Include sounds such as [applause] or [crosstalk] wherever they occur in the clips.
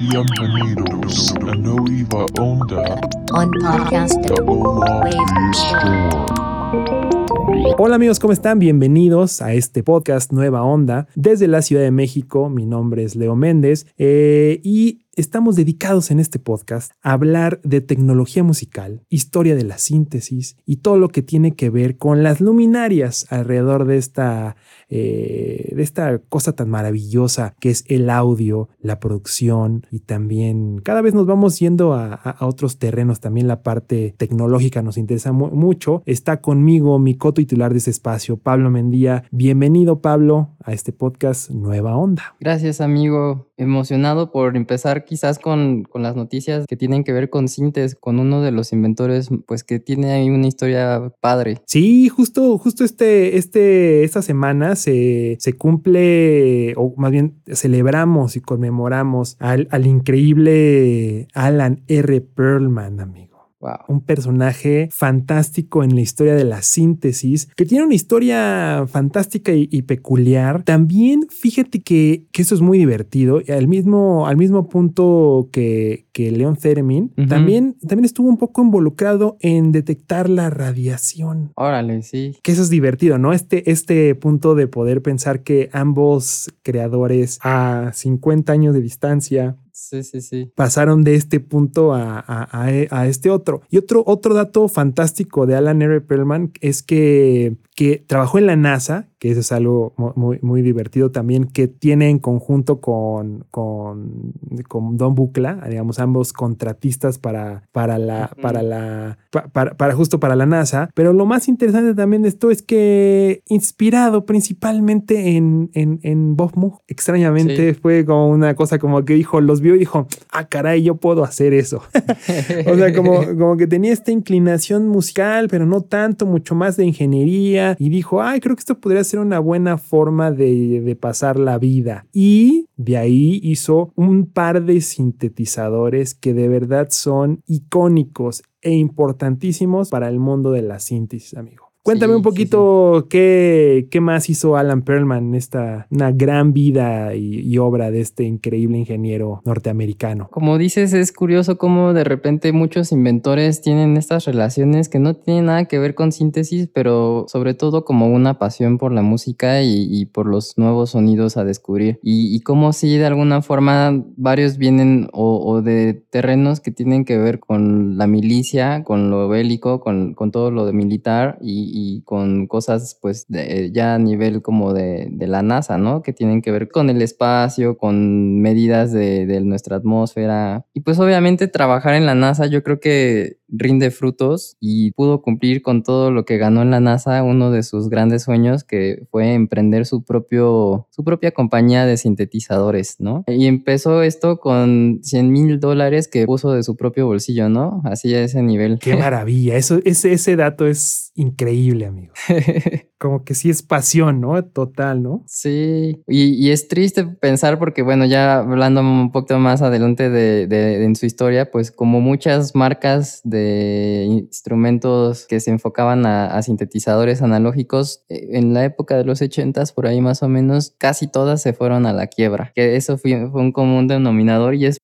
Bienvenidos a Nueva Onda, on podcast the. Hola amigos, ¿cómo están? Bienvenidos a este podcast Nueva Onda desde la Ciudad de México. Mi nombre es Leo Méndez eh, y estamos dedicados en este podcast a hablar de tecnología musical, historia de la síntesis y todo lo que tiene que ver con las luminarias alrededor de esta, eh, de esta cosa tan maravillosa que es el audio, la producción y también cada vez nos vamos yendo a, a- otros terrenos. También la parte tecnológica nos interesa mu- mucho. Está conmigo mi co-titular de este espacio, Pablo Mendía. Bienvenido, Pablo, a este podcast Nueva Onda. Gracias, amigo. Emocionado por empezar quizás con, con las noticias que tienen que ver con Sintes, con uno de los inventores, pues que tiene ahí una historia padre. Sí, justo, justo este, este, esta semana se, se cumple, o más bien celebramos y conmemoramos al, al increíble Alan R. Perlman, amigo. Wow. Un personaje fantástico en la historia de la síntesis, que tiene una historia fantástica y, y peculiar. También fíjate que, que eso es muy divertido. Al mismo, al mismo punto que, que Leon Theremin, también, también estuvo un poco involucrado en detectar la radiación. Órale, sí. Que eso es divertido, ¿no? Este, este punto de poder pensar que ambos creadores a 50 años de distancia Sí, sí, sí. pasaron de este punto a, a- a- a este otro. Y otro, otro dato fantástico de Alan R. Perlman es que, que trabajó en la NASA, que eso es algo mu- muy, muy divertido también, que tiene en conjunto con, con, con Don Bucla, digamos, ambos contratistas para, para la, para la, pa- para, para justo para la NASA. Pero lo más interesante también de esto es que inspirado principalmente en, en, en Bob Moog, extrañamente fue como una cosa como que dijo, los vio y dijo, ah, caray, yo puedo hacer eso. [laughs] O sea, como, como que tenía esta inclinación musical, pero no tanto, mucho más de ingeniería. Y dijo, ay, creo que esto podría ser una buena forma de, de pasar la vida. Y de ahí hizo un par de sintetizadores que de verdad son icónicos e importantísimos para el mundo de la síntesis, amigo. Cuéntame Sí, un sí, poquito Qué, qué más hizo Alan Perlman en esta una gran vida y, y obra de este increíble ingeniero norteamericano. Como dices, es curioso cómo de repente muchos inventores tienen estas relaciones que no tienen nada que ver con síntesis, pero sobre todo como una pasión por la música y, y por los nuevos sonidos a descubrir. Y, y cómo si de alguna forma varios vienen o, o de terrenos que tienen que ver con la milicia, con lo bélico, con, con todo lo de militar y, y con cosas pues de- ya a nivel como de, de la NASA, ¿no? Que tienen que ver con el espacio, con medidas de, de nuestra atmósfera. Y pues obviamente trabajar en la NASA yo creo que rinde frutos y pudo cumplir con todo lo que ganó en la NASA, uno de sus grandes sueños que fue emprender su propio, su propia compañía de sintetizadores, ¿no? Y empezó esto con 100 mil dólares que puso de su propio bolsillo, ¿no? Así a ese nivel. Qué maravilla. Eso, ese, ese dato es increíble, amigo. [laughs] Como que sí es pasión, ¿no? Total, ¿no? Sí, y, y es triste pensar porque, bueno, ya hablando un poquito más adelante de, de- de en su historia, pues como muchas marcas de instrumentos que se enfocaban a, a sintetizadores analógicos, eh, en la época de los 80s, por ahí más o menos, casi todas se fueron a la quiebra, que eso fue, fue un común denominador y es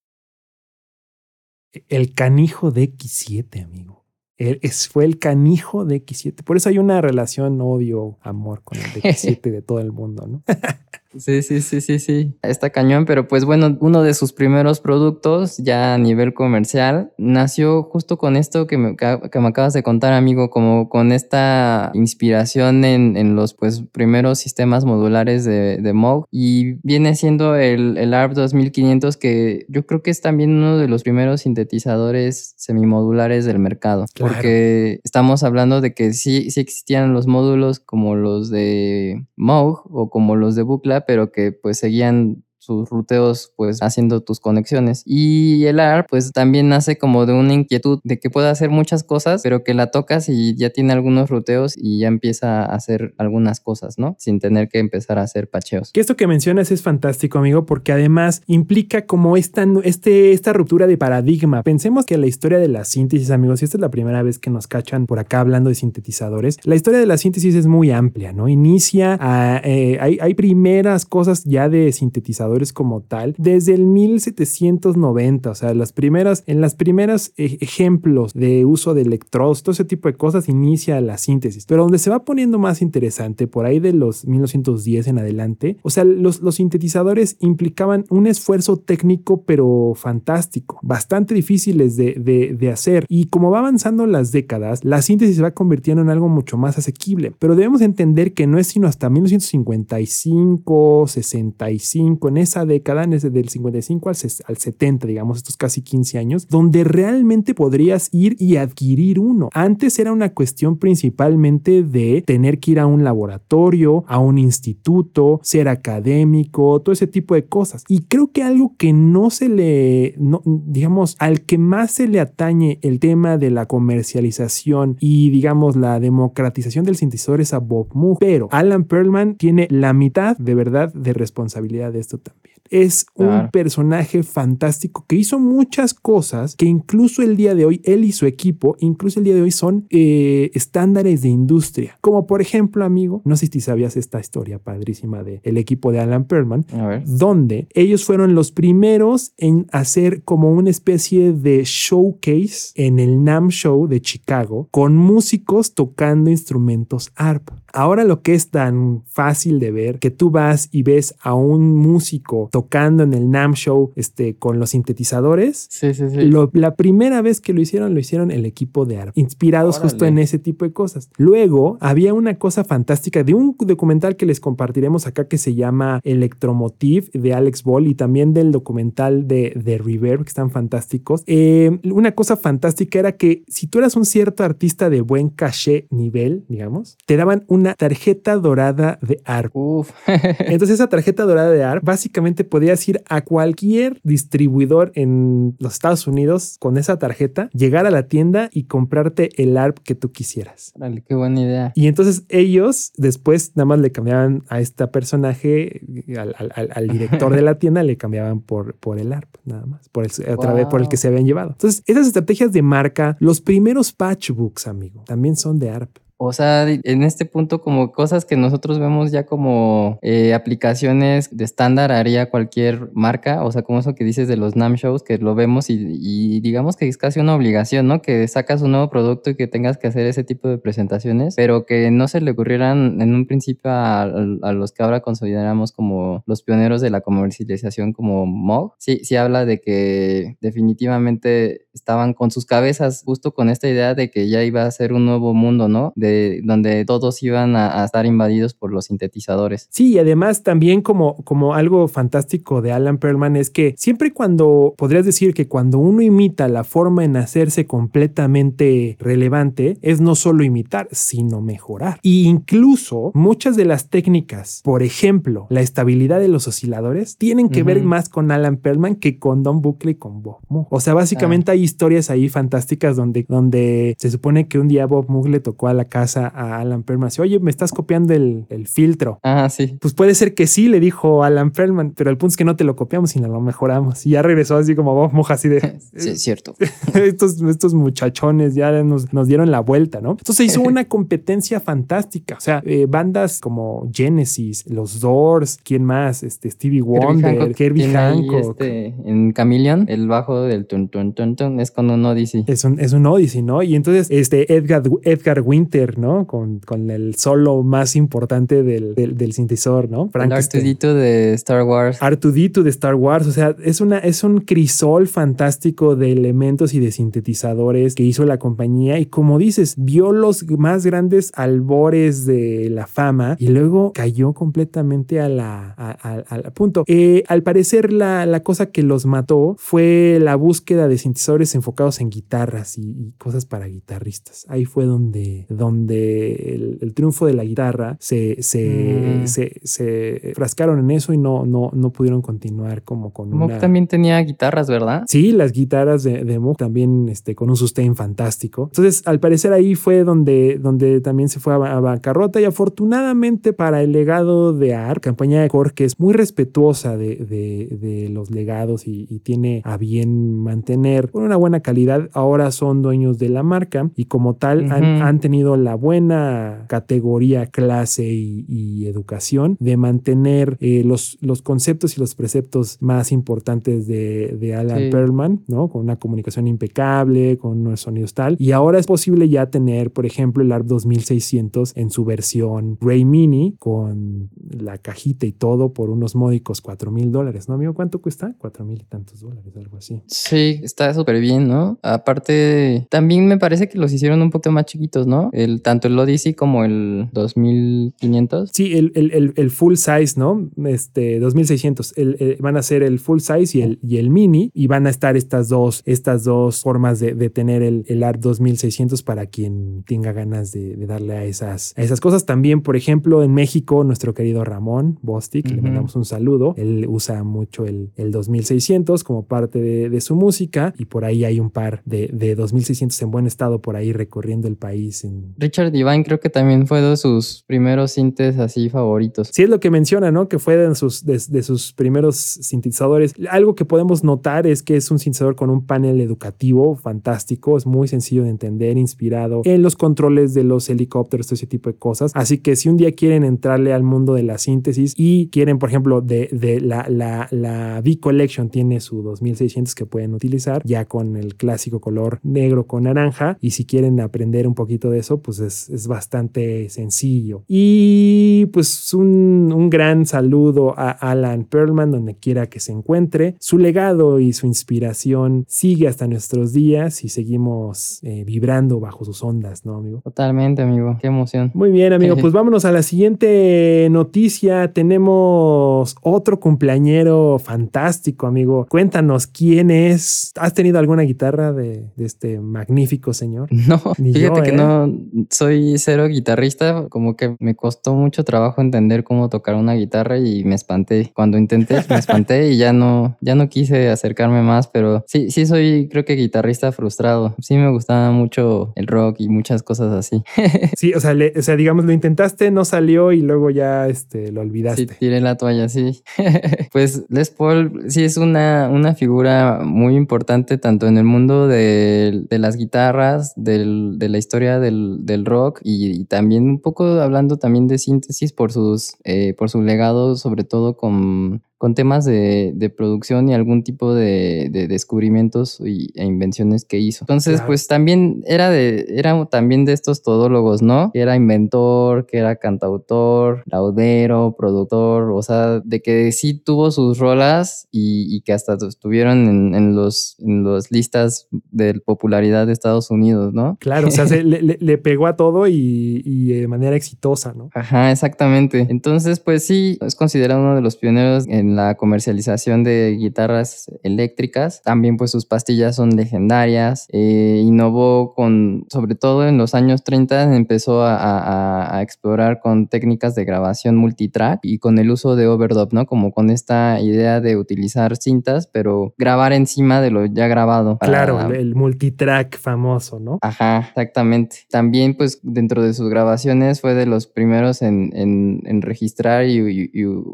El canijo de X7, amigo. El- es, fue el canijo de X7. Por eso hay una relación odio-amor con el de X7 de todo el mundo, ¿no? [laughs] Sí, sí, sí, sí, sí. Está cañón, pero pues bueno, uno de sus primeros productos ya a nivel comercial nació justo con esto que me, que me acabas de contar, amigo, como con esta inspiración en, en los pues primeros sistemas modulares de, de Moog y viene siendo el, el ARP 2500 que yo creo que es también uno de los primeros sintetizadores semimodulares del mercado, Claro. porque estamos hablando de que sí, sí existían los módulos como los de Moog o como los de Bucla, pero que pues seguían sus ruteos pues haciendo tus conexiones. Y el AR pues también nace como de una inquietud de que puede hacer muchas cosas, pero que la tocas y ya tiene algunos ruteos y ya empieza a hacer algunas cosas, ¿no? Sin tener que empezar a hacer pacheos. Que esto que mencionas es fantástico, amigo, porque además implica como esta, este, esta ruptura de paradigma. Pensemos que la historia de la síntesis, amigos, y esta es la primera vez que nos cachan por acá hablando de sintetizadores, la historia de la síntesis es muy amplia, ¿no? Inicia, a, eh, hay, hay primeras cosas ya de sintetizadores como tal desde el 1790, o sea, las primeras, en las primeras e, ejemplos de uso de electrodos, todo ese tipo de cosas inicia la síntesis. Pero donde se va poniendo más interesante, por ahí de los 1910 en adelante, o sea, los, los sintetizadores implicaban un esfuerzo técnico pero fantástico, bastante difíciles de, de, de hacer. Y como va avanzando las décadas, la síntesis se va convirtiendo en algo mucho más asequible. Pero debemos entender que no es sino hasta 1955, 65, en esa década, en ese del 55 al, al 70, digamos, estos casi 15 años, donde realmente podrías ir y adquirir uno. Antes era una cuestión principalmente de tener que ir a un laboratorio, a un instituto, ser académico, todo ese tipo de cosas. Y creo que algo que no se le, digamos, al que más se le atañe el tema de la comercialización y, digamos, la democratización del sintetizador es a Bob Moog, pero Alan Perlman tiene la mitad de verdad de responsabilidad de esto también es un personaje fantástico que hizo muchas cosas que incluso el día de hoy, él y su equipo, incluso el día de hoy son eh, estándares de industria. Como por ejemplo, amigo, no sé si sabías esta historia padrísima del el equipo de Alan Perlman, donde ellos fueron los primeros en hacer como una especie de showcase en el NAM Show de Chicago con músicos tocando instrumentos ARP. Ahora lo que es tan fácil de ver que tú vas y ves a un músico tocando en el NAM Show este, con los sintetizadores. Sí, sí, sí. la primera vez que lo hicieron, lo hicieron el equipo de ARP, inspirados justo en ese tipo de cosas. Luego había una cosa fantástica de un documental que les compartiremos acá que se llama Electromotive de Alex Ball y también del documental de, de Reverb, que están fantásticos. Eh, una cosa fantástica era que si tú eras un cierto artista de buen caché nivel, digamos, te daban una tarjeta dorada de ARP. Uf. [laughs] Entonces esa tarjeta dorada de ARP básicamente podías ir a cualquier distribuidor en los Estados Unidos con esa tarjeta, llegar a la tienda y comprarte el ARP que tú quisieras. Vale, qué buena idea. Y entonces ellos después nada más le cambiaban a este personaje, al, al, al director de la [laughs] tienda, le cambiaban por, por el ARP, nada más, por el, otra vez por el que se habían llevado. Entonces, esas estrategias de marca, los primeros patchbooks, amigo, también son de ARP. O sea, en este punto como cosas que nosotros vemos ya como eh, aplicaciones de estándar haría cualquier marca, o sea, como eso que dices de los NAM shows, que lo vemos y, y, digamos que es casi una obligación, ¿no? Que sacas un nuevo producto y que tengas que hacer ese tipo de presentaciones, pero que no se le ocurrieran en un principio a, los que ahora consideramos como los pioneros de la comercialización como MOG. Sí, sí habla de que definitivamente estaban con sus cabezas justo con esta idea de que ya iba a ser un nuevo mundo, ¿no? De donde todos iban a, estar invadidos por los sintetizadores. Sí, y además también como, como algo fantástico de Alan Perlman es que siempre cuando, podrías decir que cuando uno imita la forma en hacerse completamente relevante, es no solo imitar, sino mejorar. Y incluso muchas de las técnicas, por ejemplo, la estabilidad de los osciladores, tienen que ver más con Alan Perlman que con Don Buckley y con Bob Moog. O sea, básicamente ah. hay historias ahí fantásticas donde, donde se supone que un día Bob Moog le tocó a la casa a Alan Perlman. Oye, me estás copiando el, filtro. Ah, sí. Pues puede ser que sí, le dijo Alan Perlman, pero el punto es que no te lo copiamos, sino lo mejoramos. Y ya regresó así como vos moja, así de. [laughs] sí, es cierto. [laughs] estos, estos muchachones ya nos, nos, dieron la vuelta, ¿no? Entonces hizo una [laughs] competencia fantástica. O sea, eh, bandas como Genesis, los Doors, ¿quién más? Este, Stevie Wonder, Kirby Hancock. Este, en Chameleon, el bajo del tun, tun, tun, tun es con un Odyssey. Es un, es un Odyssey, ¿no? Y entonces, este Edgar, Edgar Winter, ¿no? Con, con el solo más importante del, del, sintetizador, ¿no? Artudito de Star Wars. Artudito de Star Wars. O sea, es, una, es un crisol fantástico de elementos y de sintetizadores que hizo la compañía. Y como dices, vio los más grandes albores de la fama y luego cayó completamente a la, a, punto. Eh, al parecer, la, la, cosa que los mató fue la búsqueda de sintetizadores enfocados en guitarras y, y cosas para guitarristas. Ahí fue donde, donde el, triunfo de la guitarra se, mm. se, se, frascaron en eso y no, no, no pudieron continuar como con Moog también tenía guitarras, ¿verdad? Sí, las guitarras de, de Moog también este, con un sustain fantástico. Entonces, al parecer ahí fue donde, donde también se fue a, bancarrota y afortunadamente para el legado de ARC, compañía de Core, que es muy respetuosa de, de, los legados y, tiene a bien mantener con una buena calidad, ahora son dueños de la marca y como tal han, han tenido la buena categoría, clase y, educación de mantener eh, los, los conceptos y los preceptos más importantes de, de Alan Perlman, ¿no? Con una comunicación impecable, con unos sonidos tal. Y ahora es posible ya tener, por ejemplo, el ARP 2600 en su versión Ray Mini con la cajita y todo por unos módicos 4 mil dólares, ¿no, amigo? ¿Cuánto cuesta? 4 mil y tantos dólares, algo así. Sí, está súper bien, ¿no? Aparte, también me parece que los hicieron un poco más chiquitos, ¿no? El, tanto el Odyssey como el 2500. Sí, el, el, el full size, ¿no? Este 2600. El, van a ser el full size y el, y el mini y van a estar estas dos, estas dos formas de, de tener el, el ART 2600 para quien tenga ganas de, de darle a esas, a esas cosas. También, por ejemplo, en México, nuestro querido Ramón Bostic, le mandamos un saludo. Él usa mucho el, el 2600 como parte de, de, su música y por ahí hay un par de, de 2600 en buen estado por ahí recorriendo el país. En... Richard Divine creo que también fue de sus primeros sintes así favoritos. Sí, es lo que menciona, ¿no? Que fue de sus, de, sus primeros sintetizadores. Algo que podemos notar es que es un sintetizador con un panel educativo fantástico, es muy sencillo de entender, inspirado en los controles de los helicópteros, ese tipo de cosas. Así que si un día quieren entrarle al mundo de la síntesis y quieren, por ejemplo, de, de la, la, la V-Collection tiene su 2600 que pueden utilizar ya con el clásico color negro con naranja y si quieren aprender un poquito de eso, pues es, es bastante sencillo. Y pues un, un gran saludo a Alan Perlman donde quiera que se encuentre. Su legado y su inspiración sigue hasta nuestros días y seguimos eh, vibrando bajo sus ondas, ¿no, amigo? Totalmente, amigo. Qué emoción. Muy bien, amigo. [laughs] Pues vámonos a la siguiente noticia. Tenemos otro cumpleañero fantástico, amigo. Cuéntanos quién es. ¿Has tenido alguna guitarra de, de este magnífico señor? [laughs] No, Ni fíjate que ¿eh? no soy cero guitarrista. Como que me costó mucho trabajo entender cómo tocar una guitarra y me espanté. Cuando intenté, me espanté y ya no, ya no quise acercarme más, pero sí, sí soy, creo que guitarrista frustrado. Sí me gustaba mucho el rock y muchas cosas así. [laughs] sí, o sea, le, o sea, digamos, lo intentaste, no salió y luego ya este, lo olvidaste. Sí, tiré la toalla, sí. [laughs] pues Les Paul sí es una, una figura muy importante tanto en el mundo de, de las guitarras, del, de la historia del, del rock y, también un poco hablando también de síntesis por, sus, eh, por su legado, sobre todo con con temas de, de, producción y algún tipo de, de descubrimientos y, e invenciones que hizo. Entonces, claro. pues también era de, era también de estos todólogos, ¿no? Que era inventor, que era cantautor, laudero, productor, o sea, de que sí tuvo sus rolas y, y que hasta estuvieron en, en, los, en las listas de popularidad de Estados Unidos, ¿no? Claro, o sea, se, [laughs] le, le, pegó a todo y, y, de manera exitosa, ¿no? Ajá, exactamente. Entonces, pues sí, es considerado uno de los pioneros en la comercialización de guitarras eléctricas. También pues sus pastillas son legendarias. Eh, innovó con, sobre todo en los años 30, empezó a, a, a, explorar con técnicas de grabación multitrack y con el uso de overdub, ¿no? Como con esta idea de utilizar cintas, pero grabar encima de lo ya grabado. Para... Claro, el multitrack famoso, ¿no? Ajá, exactamente. También pues dentro de sus grabaciones fue de los primeros en, en, en registrar y, y,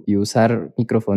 y usar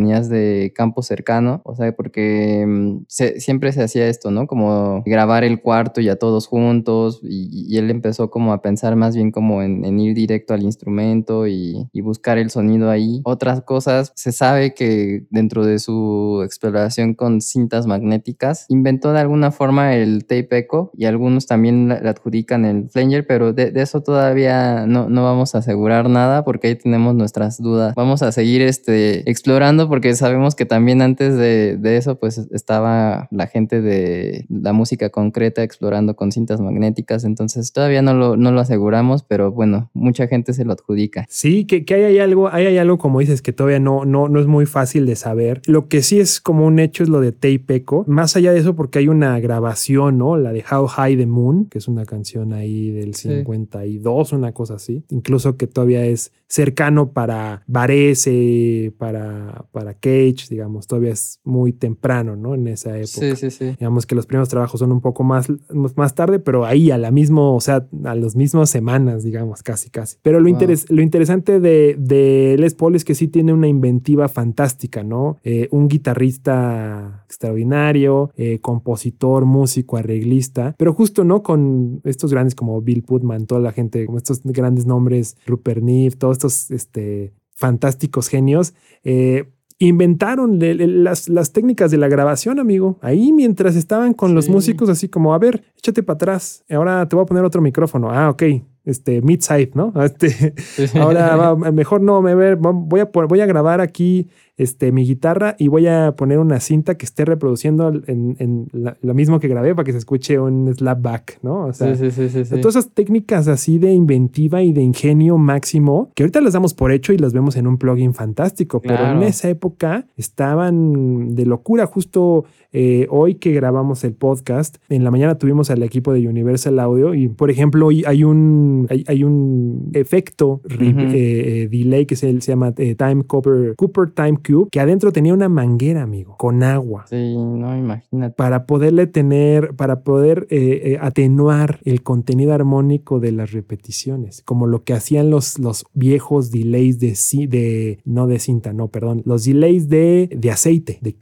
microfonías de campo cercano, o sea, porque se, siempre se hacía esto, ¿no? Como grabar el cuarto y a todos juntos, y, él empezó como a pensar más bien como en, ir directo al instrumento y, y, buscar el sonido ahí. Otras cosas, se sabe que dentro de su exploración con cintas magnéticas, inventó de alguna forma el tape echo y algunos también le adjudican el flanger, pero de, de eso todavía no, no vamos a asegurar nada porque ahí tenemos nuestras dudas. Vamos a seguir este, explorando porque sabemos que también antes de, de, eso pues estaba la gente de la música concreta explorando con cintas magnéticas, entonces todavía no lo, no lo aseguramos, pero bueno, mucha gente se lo adjudica. Sí, que, que hay, hay, algo, hay, hay algo como dices que todavía no, no, no es muy fácil de saber. Lo que sí es como un hecho es lo de Tape Echo, más allá de eso porque hay una grabación, ¿no? La de How High the Moon, que es una canción ahí del 52, sí. una cosa así, incluso que todavía es cercano para Varese, para, para para Cage, digamos, todavía es muy temprano, ¿no? En esa época. Sí, sí, sí. Digamos que los primeros trabajos son un poco más, más tarde, pero ahí a la misma, o sea, a las mismas semanas, digamos, casi, casi. Pero lo, Wow. interes- lo interesante de, de Les Paul es que sí tiene una inventiva fantástica, ¿no? Eh, un guitarrista extraordinario, eh, compositor, músico, arreglista, pero justo, ¿no? Con estos grandes como Bill Putman, toda la gente, como estos grandes nombres, Rupert Neve, todos estos este, fantásticos genios. eh, inventaron le- le- las, las técnicas de la grabación, amigo. Ahí mientras estaban con los músicos, así como, a ver, échate para atrás. Ahora te voy a poner otro micrófono. Ah, ok. Este, mid-side, ¿no? [laughs] Este, ahora va- mejor no, me ver, voy a, voy a grabar aquí este, mi guitarra y voy a poner una cinta que esté reproduciendo en, en la- lo mismo que grabé para que se escuche un slapback, ¿no? O sea, Sí, sí, sí, sí, sí. Todas esas técnicas así de inventiva y de ingenio máximo, que ahorita las damos por hecho y las vemos en un plugin fantástico, pero en esa época estaban de locura. Justo eh, hoy que grabamos el podcast, en la mañana tuvimos al equipo de Universal Audio y, por ejemplo, hoy hay un, hay, hay un efecto eh, eh, delay que se, se llama Time Cooper, Cooper Time Que adentro tenía una manguera, amigo, con agua Sí, no, imagínate. para poderle tener, para poder eh, eh, atenuar el contenido armónico de las repeticiones, como lo que hacían los, los viejos delays de, de, no de cinta, no, perdón, los delays de, de aceite, de,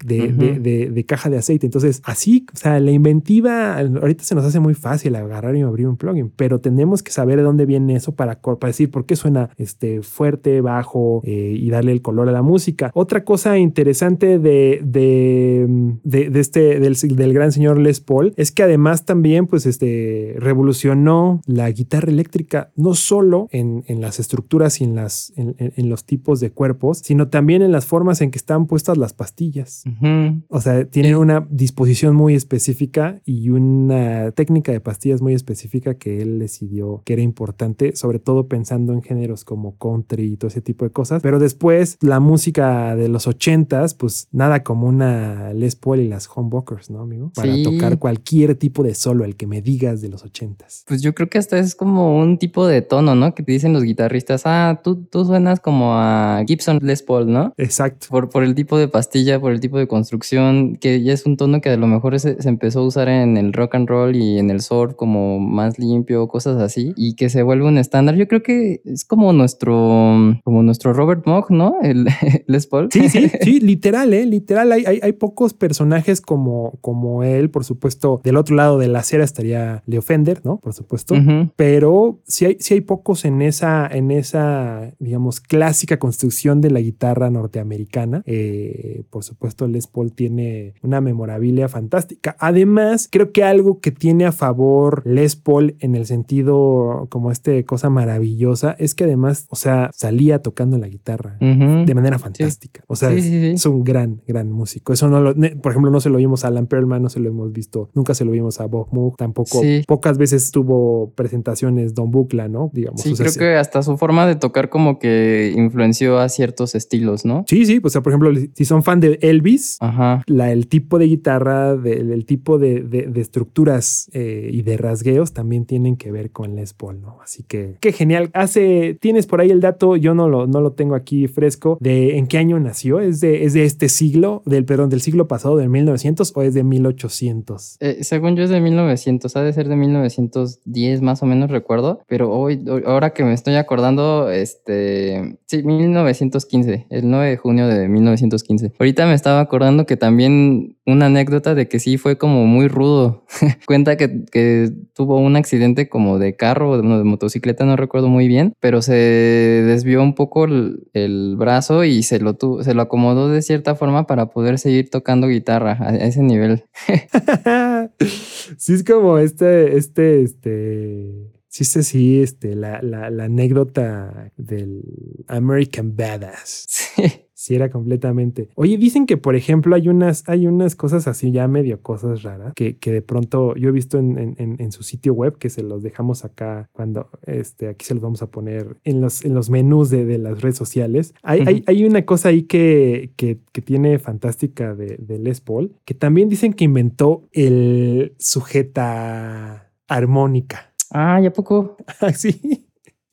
de, caja de aceite. Entonces, así, o sea, la inventiva, ahorita se nos hace muy fácil agarrar y abrir un plugin, pero tenemos que saber de dónde viene eso para, para decir por qué suena este, fuerte, bajo eh, y darle el color a la música. Otra cosa interesante de, de, de- de este, del, del gran señor Les Paul es que además también pues este, revolucionó la guitarra eléctrica no solo en, en las estructuras y en, las, en, en- los tipos de cuerpos, sino también en las formas en que están puestas las pastillas. Ujú. O sea, tienen una disposición muy específica y una técnica de pastillas muy específica que él decidió que era importante, sobre todo pensando en géneros como country y todo ese tipo de cosas. Pero después, la música de los ochentas, pues nada como una Les Paul y las Humbuckers, ¿no, amigo? Para Sí. tocar cualquier tipo de solo, el que me digas de los ochentas. Pues yo creo que hasta es como un tipo de tono, ¿no? Que te dicen los guitarristas, ah, tú, tú suenas como a Gibson Les Paul, ¿no? Exacto. Por, por el tipo de pastilla, por el tipo de construcción, que ya es un tono que a lo mejor se, se empezó a usar en el rock and roll y en el surf como más limpio, cosas así, y que se vuelve un estándar. Yo creo que es como nuestro, como nuestro Robert Moog, ¿no? El [laughs] Les Paul. Sí, sí, [laughs] sí, literal, ¿eh? Literal, hay, hay, hay pocos personajes como, como él, por supuesto. Del otro lado de la acera estaría Leo Fender, ¿no? Por supuesto. Pero sí hay, sí hay pocos en esa, en esa, digamos, clásica construcción de la guitarra norteamericana. Eh, por supuesto, Les Paul tiene una memorabilia fantástica. Además, creo que algo que tiene a favor Les Paul en el sentido como este cosa maravillosa es que además, o sea, salía tocando la guitarra de manera fantástica. O sea, Sí, es, sí, sí. es un gran, gran músico. Eso no lo, por ejemplo, no se lo vimos a Alan Perlman, no se lo hemos visto, nunca se lo vimos a Bob Moog, tampoco. Pocas veces tuvo presentaciones Don Bucla, ¿no? Digamos. Sí, o sea, creo que hasta su forma de tocar como que influenció a ciertos estilos, ¿no? Sí, sí, pues, o sea, por ejemplo, si son fan de Elvis, Ajá. la, el tipo de guitarra, de- el tipo de, de- de estructuras eh, y de rasgueos también tienen que ver con Les Paul, ¿no? Así que qué genial. Hace, tienes por ahí el dato, yo no lo, no lo tengo aquí fresco, de en qué año nació. ¿Es de, es de este siglo, del perdón, del siglo pasado, del 1900 o es de 1800? Eh, según yo es de 1900, ha de ser de 1910 más o menos recuerdo, pero hoy, ahora que me estoy acordando, este, sí, 1915, el 9 de junio de 1915. Ahorita me estaba acordando que también una anécdota de que sí fue como muy rudo. [laughs] Cuenta que, que tuvo un accidente como de carro o de, motocicleta, no recuerdo muy bien, pero se desvió un poco el, el brazo y se lo, tu- se lo acomodó de cierta forma para poder seguir tocando guitarra a- a ese nivel. [laughs] sí, es como este, este, este. Sí, sí, sí, este, la, la, la anécdota del American Badass. [laughs] Sí. Sí, era completamente. Oye, dicen que, por ejemplo, hay unas, hay unas cosas así, ya medio cosas raras, que, que de pronto yo he visto en, en- en- en su sitio web, que se los dejamos acá cuando, este, aquí se los vamos a poner en los, en los menús de, de las redes sociales. Hay, hay, hay una cosa ahí que, que, que tiene fantástica de, de Les Paul, que también dicen que inventó el sujeta armónica. Ah, ¿y a poco? [laughs] Así.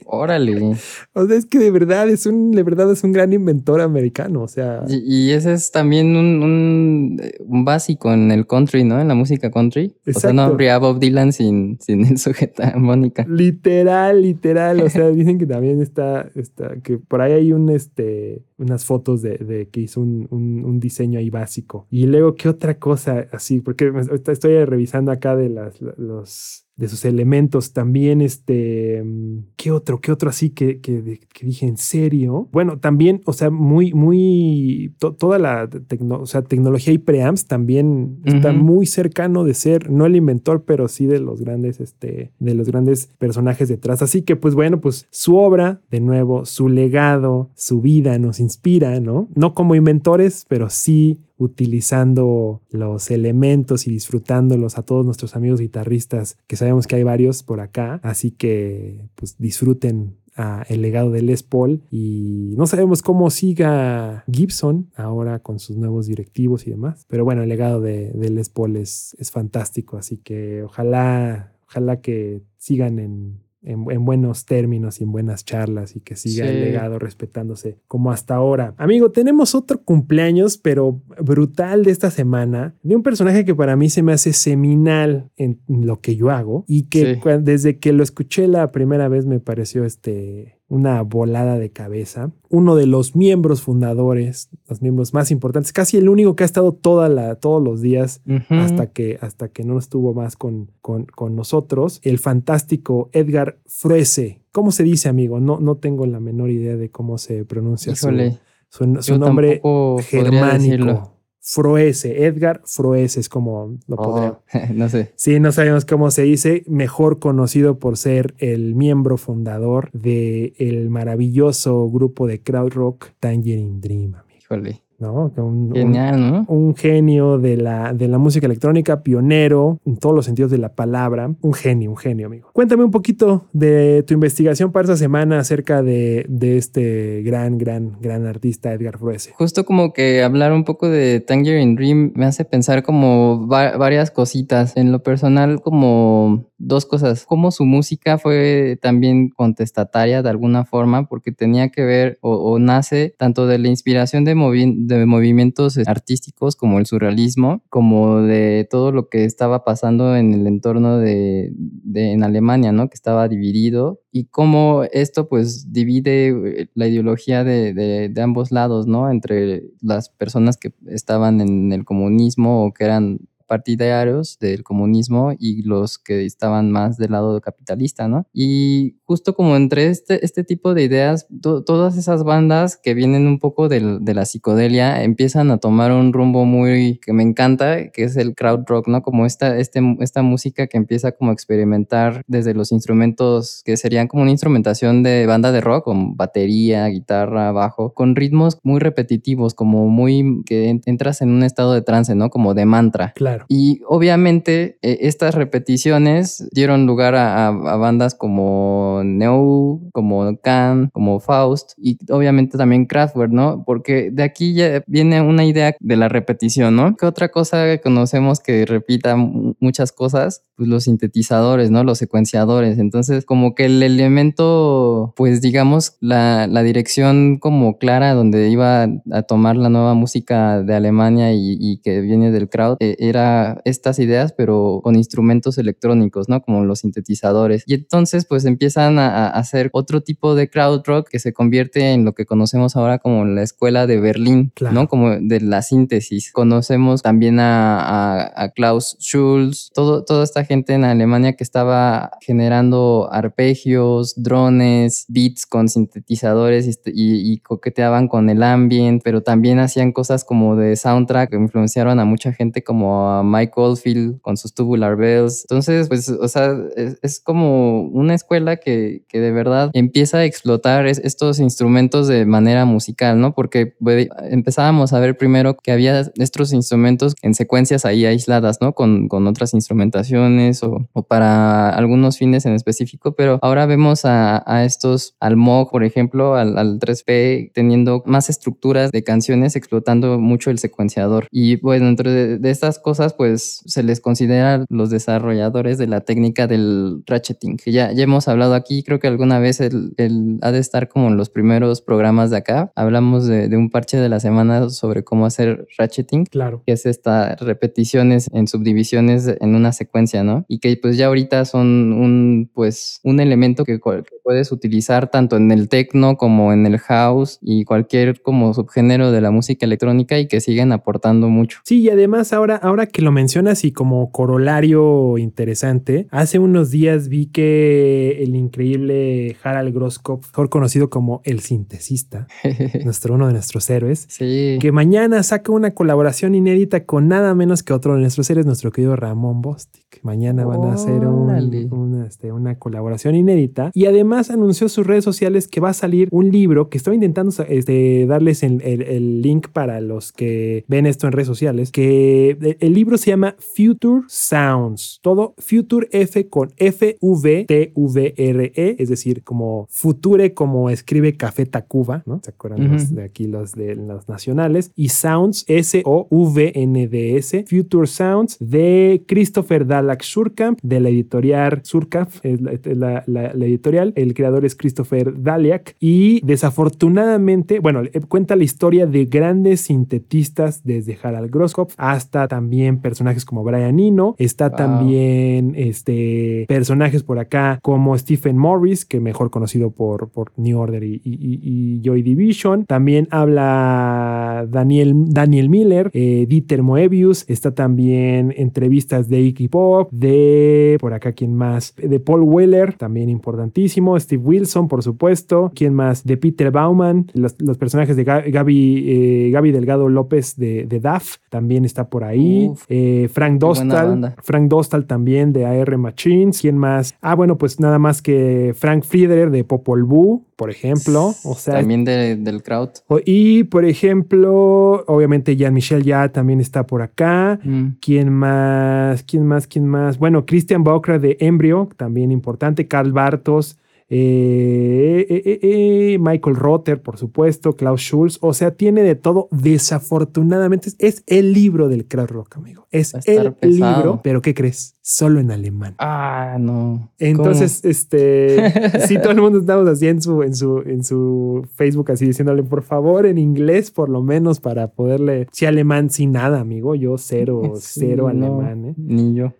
Órale. O sea, es que de verdad es un, de verdad es un gran inventor americano. O sea, Y, y ese es también un, un, un básico en el country, ¿no? En la música country. O sea, no Exacto. habría Bob Dylan sin, sin el sujeta Mónica. literal, literal. O sea, [laughs] dicen que también está, está, que por ahí hay un, este, unas fotos de, de que hizo un, un- un diseño ahí básico. Y luego, ¿qué otra cosa así? Porque ahorita estoy revisando acá de las, los, de sus elementos también, este, ¿qué otro? ¿Qué otro así que, que, que dije en serio? Bueno, también, o sea, muy, muy, to- toda la tecno- o sea, tecnología y preamps también está muy cercano de ser, no el inventor, pero sí de los grandes, este, de los grandes personajes detrás. Así que, pues bueno, pues su obra, de nuevo, su legado, su vida nos inspira, ¿no? No como inventores, pero sí utilizando los elementos y disfrutándolos a todos nuestros amigos guitarristas, que sabemos que hay varios por acá, así que pues disfruten ah, el legado de Les Paul. Y no sabemos cómo siga Gibson ahora con sus nuevos directivos y demás, pero bueno, el legado de, Les Paul es, es fantástico, así que ojalá, ojalá que sigan en, en, en buenos términos y en buenas charlas y que siga el legado respetándose como hasta ahora. Amigo, tenemos otro cumpleaños, pero brutal de esta semana, de un personaje que para mí se me hace seminal en lo que yo hago y que Sí. desde que lo escuché la primera vez me pareció este una volada de cabeza. Uno de los miembros fundadores, los miembros más importantes, casi el único que ha estado toda la, todos los días hasta que, hasta que no estuvo más con, con, con nosotros, el fantástico Edgar Froese. ¿Cómo se dice, amigo? No, no tengo la menor idea de cómo se pronuncia su, Híjole, su, su nombre germánico. Froese, Edgar Froese es como lo podría. Oh, [laughs] no sé. Sí, no sabemos cómo se dice, mejor conocido por ser el miembro fundador del el maravilloso grupo de crowd rock Tangerine Dream, amigo. Híjole. Genial, ¿no? un genio de la, de la música electrónica, pionero en todos los sentidos de la palabra. Un genio, un genio, amigo. Cuéntame un poquito de tu investigación para esta semana acerca de, de este gran, gran, gran artista Edgar Froese. Justo como que hablar un poco de Tangerine Dream me hace pensar como va- varias cositas. En lo personal, como dos cosas. Como su música fue también contestataria de alguna forma, porque tenía que ver o, o nace tanto de la inspiración de, movi- de movimientos artísticos como el surrealismo, como de todo lo que estaba pasando en el entorno de, en Alemania, ¿no? Que estaba dividido y cómo esto pues divide eh, la ideología de, de- de ambos lados, ¿no? Entre las personas que estaban en el comunismo o que eran partidarios del comunismo y los que estaban más del lado capitalista, ¿no? Y justo como entre este, este tipo de ideas, to- todas esas bandas que vienen un poco del- de la psicodelia empiezan a tomar un rumbo muy que me encanta, que es el crowd rock, ¿no? Como esta, este, esta música que empieza como a experimentar desde los instrumentos que serían como una instrumentación de banda de rock, con batería, guitarra, bajo, con ritmos muy repetitivos, como muy que en- entras en un estado de trance, ¿no? Como de mantra. Claro. Y obviamente eh, estas repeticiones dieron lugar a, a- a bandas como Neu, como Can, como Faust y obviamente también Kraftwerk, ¿no? Porque de aquí ya viene una idea de la repetición, ¿no? ¿Qué otra cosa conocemos que repita mu- muchas cosas? Pues los sintetizadores, ¿no? Los secuenciadores. Entonces, como que el elemento, pues digamos, la, la dirección como clara donde iba a tomar la nueva música de Alemania y, y que viene del crowd, eh, era estas ideas, pero con instrumentos electrónicos, ¿no? Como los sintetizadores. Y entonces, pues empiezan a, a hacer otro tipo de crowd rock que se convierte en lo que conocemos ahora como la escuela de Berlín, Claro. ¿no? Como de la síntesis. Conocemos también a, a- a Klaus Schulz, todo, toda esta gente en Alemania que estaba generando arpegios, drones, beats con sintetizadores y, este- y- y coqueteaban con el ambient, pero también hacían cosas como de soundtrack que influenciaron a mucha gente como a Mike Oldfield con sus Tubular Bells. Entonces, pues, o sea, es, es como una escuela que, que de verdad empieza a explotar es- estos instrumentos de manera musical, ¿no? Porque pues, empezábamos a ver primero que había estos instrumentos en secuencias ahí aisladas, ¿no? Con, con otras instrumentaciones o, para algunos fines en específico, pero ahora vemos a, estos, al Moog, por ejemplo, al, al 3P, teniendo más estructuras de canciones, explotando mucho el secuenciador. Y bueno, dentro de, estas cosas, pues se les considera los desarrolladores de la técnica del ratcheting, que ya, ya hemos hablado aquí, creo que alguna vez el, ha de estar como en los primeros programas de acá. Hablamos de, de un parche de la semana sobre cómo hacer ratcheting. Claro. Que es esta repeticiones en subdivisiones en una secuencia, ¿no? Y que pues ya ahorita son un, pues, un elemento que, que puedes utilizar tanto en el techno como en el house y cualquier como subgénero de la música electrónica y que siguen aportando mucho. Sí, y además ahora, ahora que lo mencionas y como corolario interesante, hace unos días vi que el increíble Harald Groskopf, mejor conocido como el sintesista, [laughs] nuestro, uno de nuestros héroes, que mañana saca una colaboración inédita con nada menos que otro de nuestros héroes, nuestro querido Ramón Bostic. Mañana van a hacer este, una colaboración inédita y además anunció sus redes sociales que va a salir un libro que estaba intentando este, darles el, el, link para los que ven esto en redes sociales, que el libro se llama Future Sounds, todo Future F con F V T V R E, es decir, como Future como escribe Café Tacuba, ¿no? ¿Se acuerdan los de aquí los de los nacionales? Y Sounds S O V N D S, Future Sounds de Christopher Surkamp de la editorial Surkamp, es la, la, editorial, el creador es Christopher Daliak. Y desafortunadamente, bueno, eh, cuenta la historia de grandes sintetistas desde Harald Grosskopf hasta también personajes como Brian Eno, está también este, personajes por acá como Stephen Morris, que mejor conocido por, por New Order y, Joy Division, también habla Daniel, Daniel Miller, eh, Dieter Moebius, está también entrevistas de Iggy Pop, de por acá quién más, de Paul Weller, también importantísimo, Steve Wilson, por supuesto, quién más, de Peter Bauman, los, personajes de Gaby, eh, Gaby Delgado López de, de DAF, también está por ahí. Eh, Frank Dostal. Frank Dostal también de AR Machines. ¿Quién más? Ah, bueno, pues nada más que Frank Frieder de Popol Vuh, por ejemplo. O sea, también del crowd. Y por ejemplo, obviamente Jean-Michel ya también está por acá. Mm. ¿Quién más? ¿Quién más? ¿Quién más? Bueno, Christian Baucra de Embryo, también importante. Carl Bartos eh, eh, eh, Michael Rotter, por supuesto, Klaus Schulz, o sea, tiene de todo. Desafortunadamente, es el libro del crowd rock, amigo. Es el libro, pero ¿qué crees? Solo en alemán. Ah, no. Entonces, este, [laughs] sí, todo el mundo estamos así en su, en su, en su Facebook, así diciéndole, por favor, en inglés, por lo menos, para poderle. Si alemán, sin nada, amigo. Yo cero, [laughs] cero alemán. Ni yo.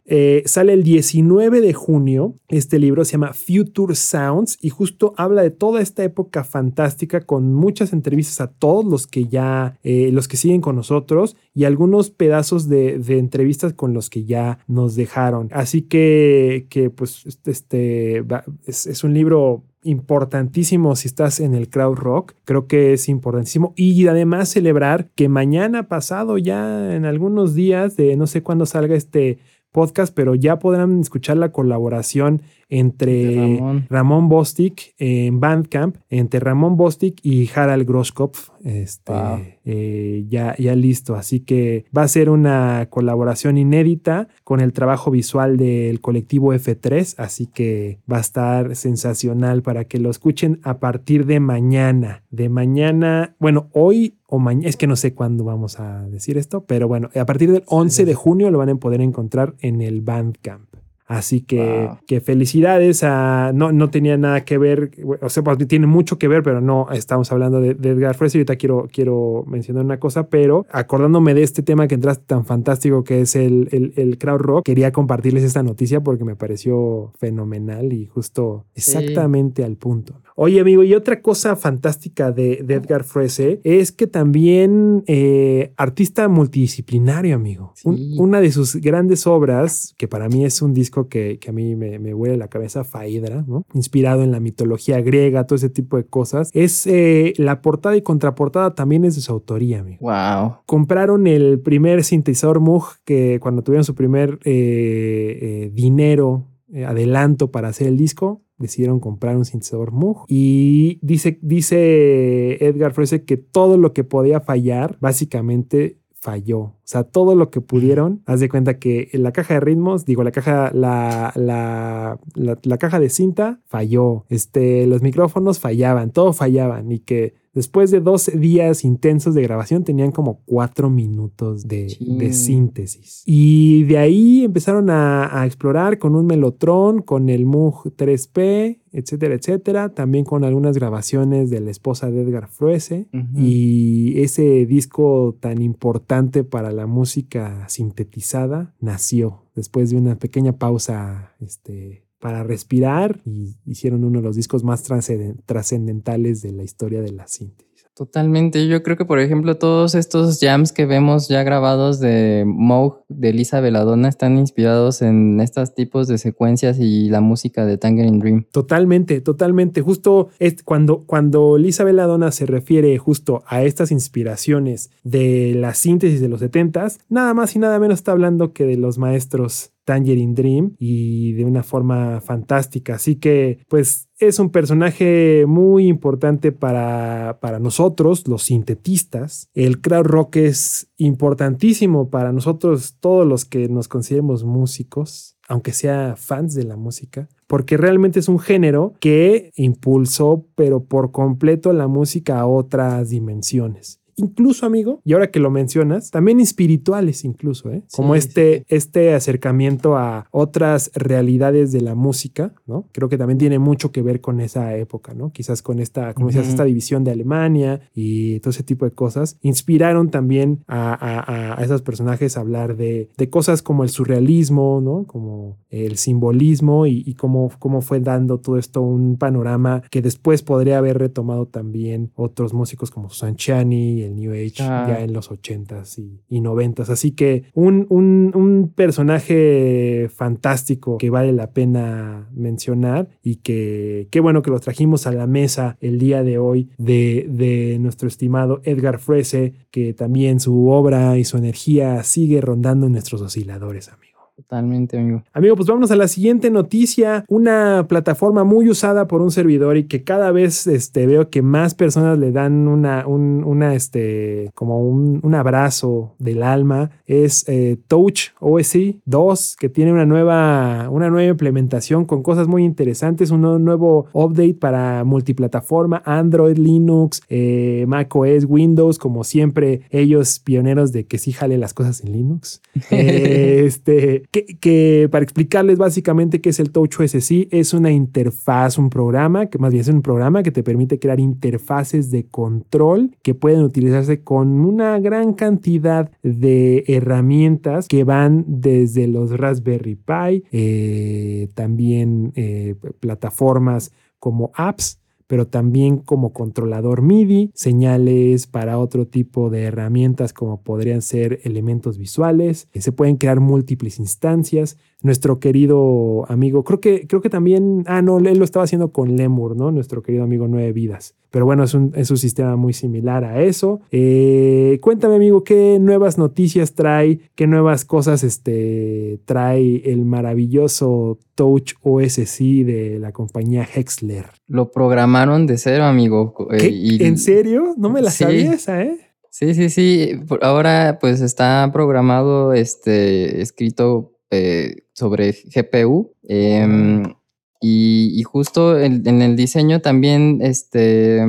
sale el 19 de junio. Este libro se llama Future Sound y justo habla de toda esta época fantástica con muchas entrevistas a todos los que ya, eh, los que siguen con nosotros y algunos pedazos de, entrevistas con los que ya nos dejaron. Así que, que pues este es, es un libro importantísimo si estás en el crowd rock. Creo que es importantísimo. Y además celebrar que mañana pasado, ya en algunos días, de no sé cuándo salga este podcast, pero ya podrán escuchar la colaboración entre Ramón. Bostic en Bandcamp, entre Ramón Bostic y Harald Groskopf, este, eh, ya, ya listo. Así que va a ser una colaboración inédita con el trabajo visual del colectivo F3, así que va a estar sensacional para que lo escuchen a partir de mañana. De mañana, bueno, hoy o mañana, es que no sé cuándo vamos a decir esto, pero bueno, a partir del 11 de junio lo van a poder encontrar en el Bandcamp. Así que, que felicidades a, no, no tenía nada que ver, o sea, pues, tiene mucho que ver, pero no estamos hablando de, Edgar Fresco. Y ahorita quiero, quiero mencionar una cosa, pero acordándome de este tema que entraste tan fantástico que es el, el, el crowd rock, quería compartirles esta noticia porque me pareció fenomenal y justo exactamente al punto. Oye, amigo, y otra cosa fantástica de, Edgar Froese es que también eh, artista multidisciplinario, amigo. una de sus grandes obras, que para mí es un disco que, a mí me, me huele la cabeza, Faidra, ¿no? inspirado en la mitología griega, todo ese tipo de cosas, es eh, la portada y contraportada también es de su autoría, amigo. Wow. Compraron el primer sintetizador Moog que cuando tuvieron su primer eh, dinero adelanto para hacer el disco, decidieron comprar un sintetizador Moog y dice, dice Edgar Froese que todo lo que podía fallar básicamente falló. O sea, todo lo que pudieron, haz de cuenta que la caja de ritmos, digo, la caja, la, la, la, la caja de cinta falló. Este, los micrófonos fallaban, todo fallaban y que Después de dos días intensos de grabación, tenían como cuatro minutos de, de síntesis. Y de ahí empezaron a, a, explorar con un Melotron, con el Moog 3P, etcétera, etcétera. También con algunas grabaciones de la esposa de Edgar Fruese. Uh -huh. Y ese disco tan importante para la música sintetizada nació después de una pequeña pausa este, para respirar y hicieron uno de los discos más trascendentales de la historia de la síntesis. Totalmente. Yo creo que, por ejemplo, todos estos jams que vemos ya grabados de Moog, de Lisa Veladona, están inspirados en estos tipos de secuencias y la música de Tangerine Dream. Totalmente, totalmente. Justo es cuando, cuando Lisa Veladona se refiere justo a estas inspiraciones de la síntesis de los 70s, nada más y nada menos está hablando que de los maestros Tangerine Dream y de una forma fantástica. Así que, pues, es un personaje muy importante para, para nosotros, los sintetistas. El crowd rock es importantísimo para nosotros, todos los que nos consideremos músicos, aunque sea fans de la música, porque realmente es un género que impulsó, pero por completo, la música a otras dimensiones incluso amigo, y ahora que lo mencionas, también espirituales incluso, ¿eh? como sí, este, sí. este acercamiento a otras realidades de la música, ¿no? Creo que también tiene mucho que ver con esa época, ¿no? Quizás con esta, como uh -huh. decías, esta división de Alemania y todo ese tipo de cosas, inspiraron también a, a, a esos personajes a hablar de, de, cosas como el surrealismo, ¿no? Como el simbolismo y, y cómo, cómo fue dando todo esto un panorama que después podría haber retomado también otros músicos como Susan Chani el New Age ah. ya en los 80s y, y 90s. Así que un, un, un, personaje fantástico que vale la pena mencionar y que qué bueno que lo trajimos a la mesa el día de hoy de, de nuestro estimado Edgar Frese, que también su obra y su energía sigue rondando en nuestros osciladores, amigo. Totalmente, amigo. Amigo, pues vámonos a la siguiente noticia. Una plataforma muy usada por un servidor y que cada vez este, veo que más personas le dan una, un, una este, como un, un, abrazo del alma. Es eh, Touch OS 2, que tiene una nueva, una nueva implementación con cosas muy interesantes. Un nuevo update para multiplataforma, Android, Linux, eh, macOS, Windows, como siempre, ellos pioneros de que sí jale las cosas en Linux. eh, [laughs] este que, para explicarles básicamente qué es el TouchOS, es una interfaz, un programa, que más bien es un programa que te permite crear interfaces de control que pueden utilizarse con una gran cantidad de herramientas que van desde los Raspberry Pi, eh, también eh, plataformas como apps pero también como controlador MIDI, señales para otro tipo de herramientas como podrían ser elementos visuales, se pueden crear múltiples instancias. Nuestro querido amigo, creo que, creo que también, ah, no, él lo estaba haciendo con Lemur, ¿no? Nuestro querido amigo Nueve Vidas. Pero bueno, es un, es un sistema muy similar a eso. Eh, cuéntame, amigo, qué nuevas noticias trae, qué nuevas cosas este, trae el maravilloso Touch OS de la compañía Hexler. Lo programaron de cero, amigo. Eh, y... ¿En serio? No me la sí. sabía esa, ¿eh? Sí, sí, sí. Ahora pues está programado, este, escrito eh, sobre GPU. Eh, y, y, justo en, en, el diseño también, este,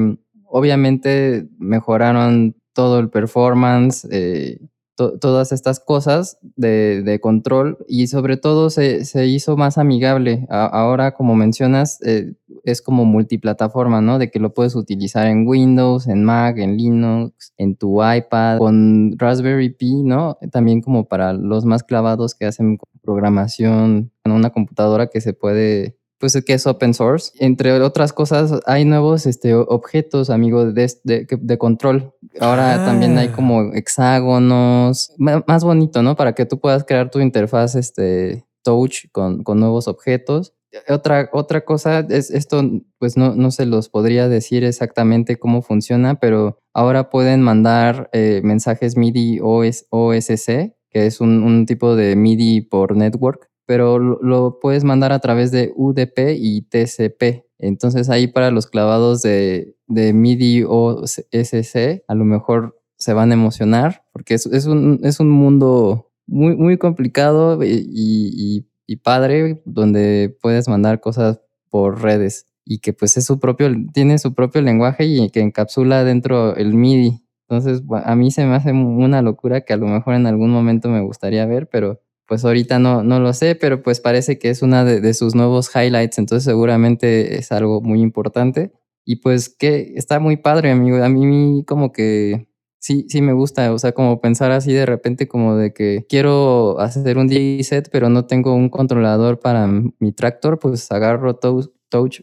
obviamente mejoraron todo el performance, eh, to, todas estas cosas de, de, control y sobre todo se, se hizo más amigable. A, ahora, como mencionas, eh, es como multiplataforma, ¿no? De que lo puedes utilizar en Windows, en Mac, en Linux, en tu iPad, con Raspberry Pi, ¿no? También como para los más clavados que hacen programación en una computadora que se puede pues que es open source. Entre otras cosas, hay nuevos este, objetos, amigo, de, de, de control. Ahora ah. también hay como hexágonos, más bonito, ¿no? Para que tú puedas crear tu interfaz este, touch con, con nuevos objetos. Otra, otra cosa es esto, pues no, no se los podría decir exactamente cómo funciona, pero ahora pueden mandar eh, mensajes MIDI OS, OSC, que es un, tipo de MIDI por network, pero lo, puedes mandar a través de UDP y TCP. Entonces ahí para los clavados de, de MIDI o SC, a lo mejor se van a emocionar, porque es, un, es un mundo muy, muy complicado y, y, y, padre, donde puedes mandar cosas por redes y que pues es su propio, tiene su propio lenguaje y que encapsula dentro el MIDI. Entonces, a mí se me hace una locura que a lo mejor en algún momento me gustaría ver, pero pues ahorita no, no lo sé, pero pues parece que es una de, sus nuevos highlights, entonces seguramente es algo muy importante. Y pues que está muy padre, amigo. A mí como que sí, sí me gusta, o sea, como pensar así de repente como de que quiero hacer un DJ set, pero no tengo un controlador para mi tractor, pues agarro Touch, touch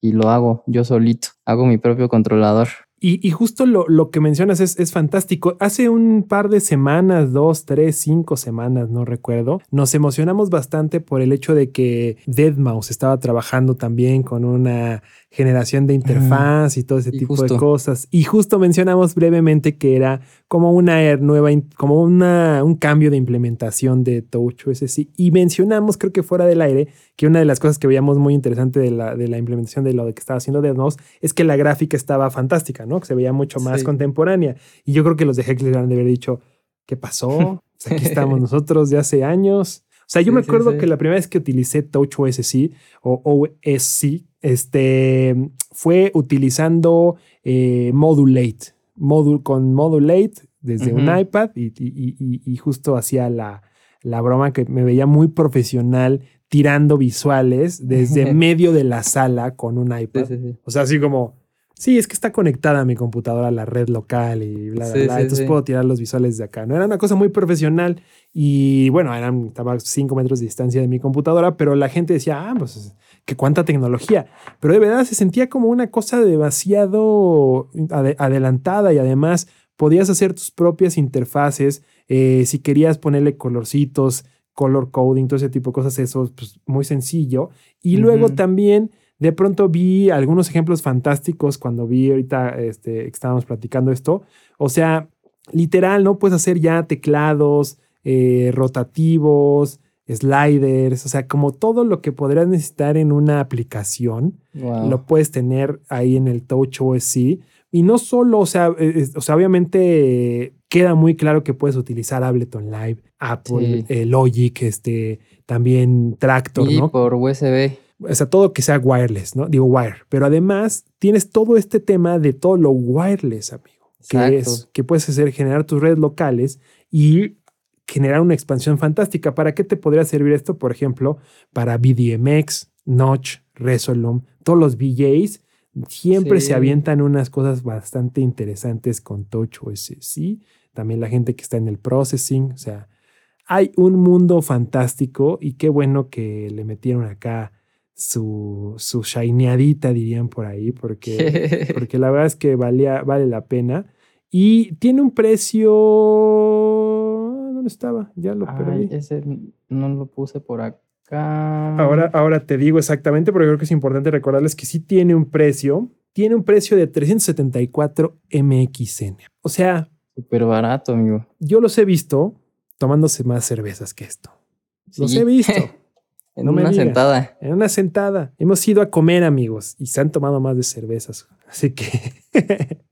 y lo hago yo solito, hago mi propio controlador. Y, justo lo, lo, que mencionas es, es, fantástico. Hace un par de semanas, dos, tres, cinco semanas, no recuerdo, nos emocionamos bastante por el hecho de que Deadmau5 estaba trabajando también con una generación de interfaz y todo ese tipo de cosas. Y justo mencionamos brevemente que era como una nueva, como una, un cambio de implementación de TouchOS. Y mencionamos, creo que fuera del aire, que una de las cosas que veíamos muy interesante de la, de la implementación de lo que estaba haciendo Deadmau5 es que la gráfica estaba fantástica, ¿no? Que se veía mucho más contemporánea. Y yo creo que los de Heckler han de haber dicho, ¿qué pasó? [laughs] Pues aquí estamos nosotros de hace años. O sea, yo me acuerdo que la primera vez que utilicé TouchOS o OSC, este, fue utilizando eh, Modulate, con Modulate desde un iPad y, justo hacía la, la broma que me veía muy profesional tirando visuales desde [laughs] medio de la sala con un iPad. o sea, así como, sí, es que está conectada mi computadora a la red local y bla, bla, bla. Entonces puedo tirar los visuales de acá. No era una cosa muy profesional y bueno, eran, estaba a cinco metros de distancia de mi computadora, pero la gente decía, ah, pues que cuánta tecnología. Pero de verdad se sentía como una cosa demasiado adelantada y además podías hacer tus propias interfaces. Eh, si querías ponerle colorcitos, color coding, todo ese tipo de cosas, eso pues, muy sencillo. Y luego también de pronto vi algunos ejemplos fantásticos cuando vi ahorita este, estábamos platicando esto. O sea, literal, ¿no? Puedes hacer ya teclados eh, rotativos, sliders, o sea, como todo lo que podrías necesitar en una aplicación, lo puedes tener ahí en el Touch OS. Y no solo, o sea, eh, o sea, obviamente queda muy claro que puedes utilizar Ableton Live, Apple, eh, Logic, este, también Tractor, y por USB. O sea, todo que sea wireless, ¿no? Digo wire. Pero además tienes todo este tema de todo lo wireless, amigo. Que es que puedes hacer generar tus redes locales y generar una expansión fantástica. ¿Para qué te podría servir esto? Por ejemplo, para BDMX, Notch, Resolum, todos los VJs siempre se avientan unas cosas bastante interesantes con TouchOS, ¿sí? También la gente que está en el processing, o sea, hay un mundo fantástico y qué bueno que le metieron acá su, su shineadita, dirían por ahí, porque, [laughs] porque la verdad es que valía, vale la pena. Y tiene un precio estaba? Ya lo perdí. Ese no lo puse por acá. Ahora, ahora te digo exactamente, porque creo que es importante recordarles que sí tiene un precio. Tiene un precio de 374 MXN. O sea. Súper barato, amigo. Yo los he visto tomándose más cervezas que esto. Los he visto. [laughs] en una sentada. En una sentada. Hemos ido a comer, amigos, y se han tomado más de cervezas. Así que [laughs]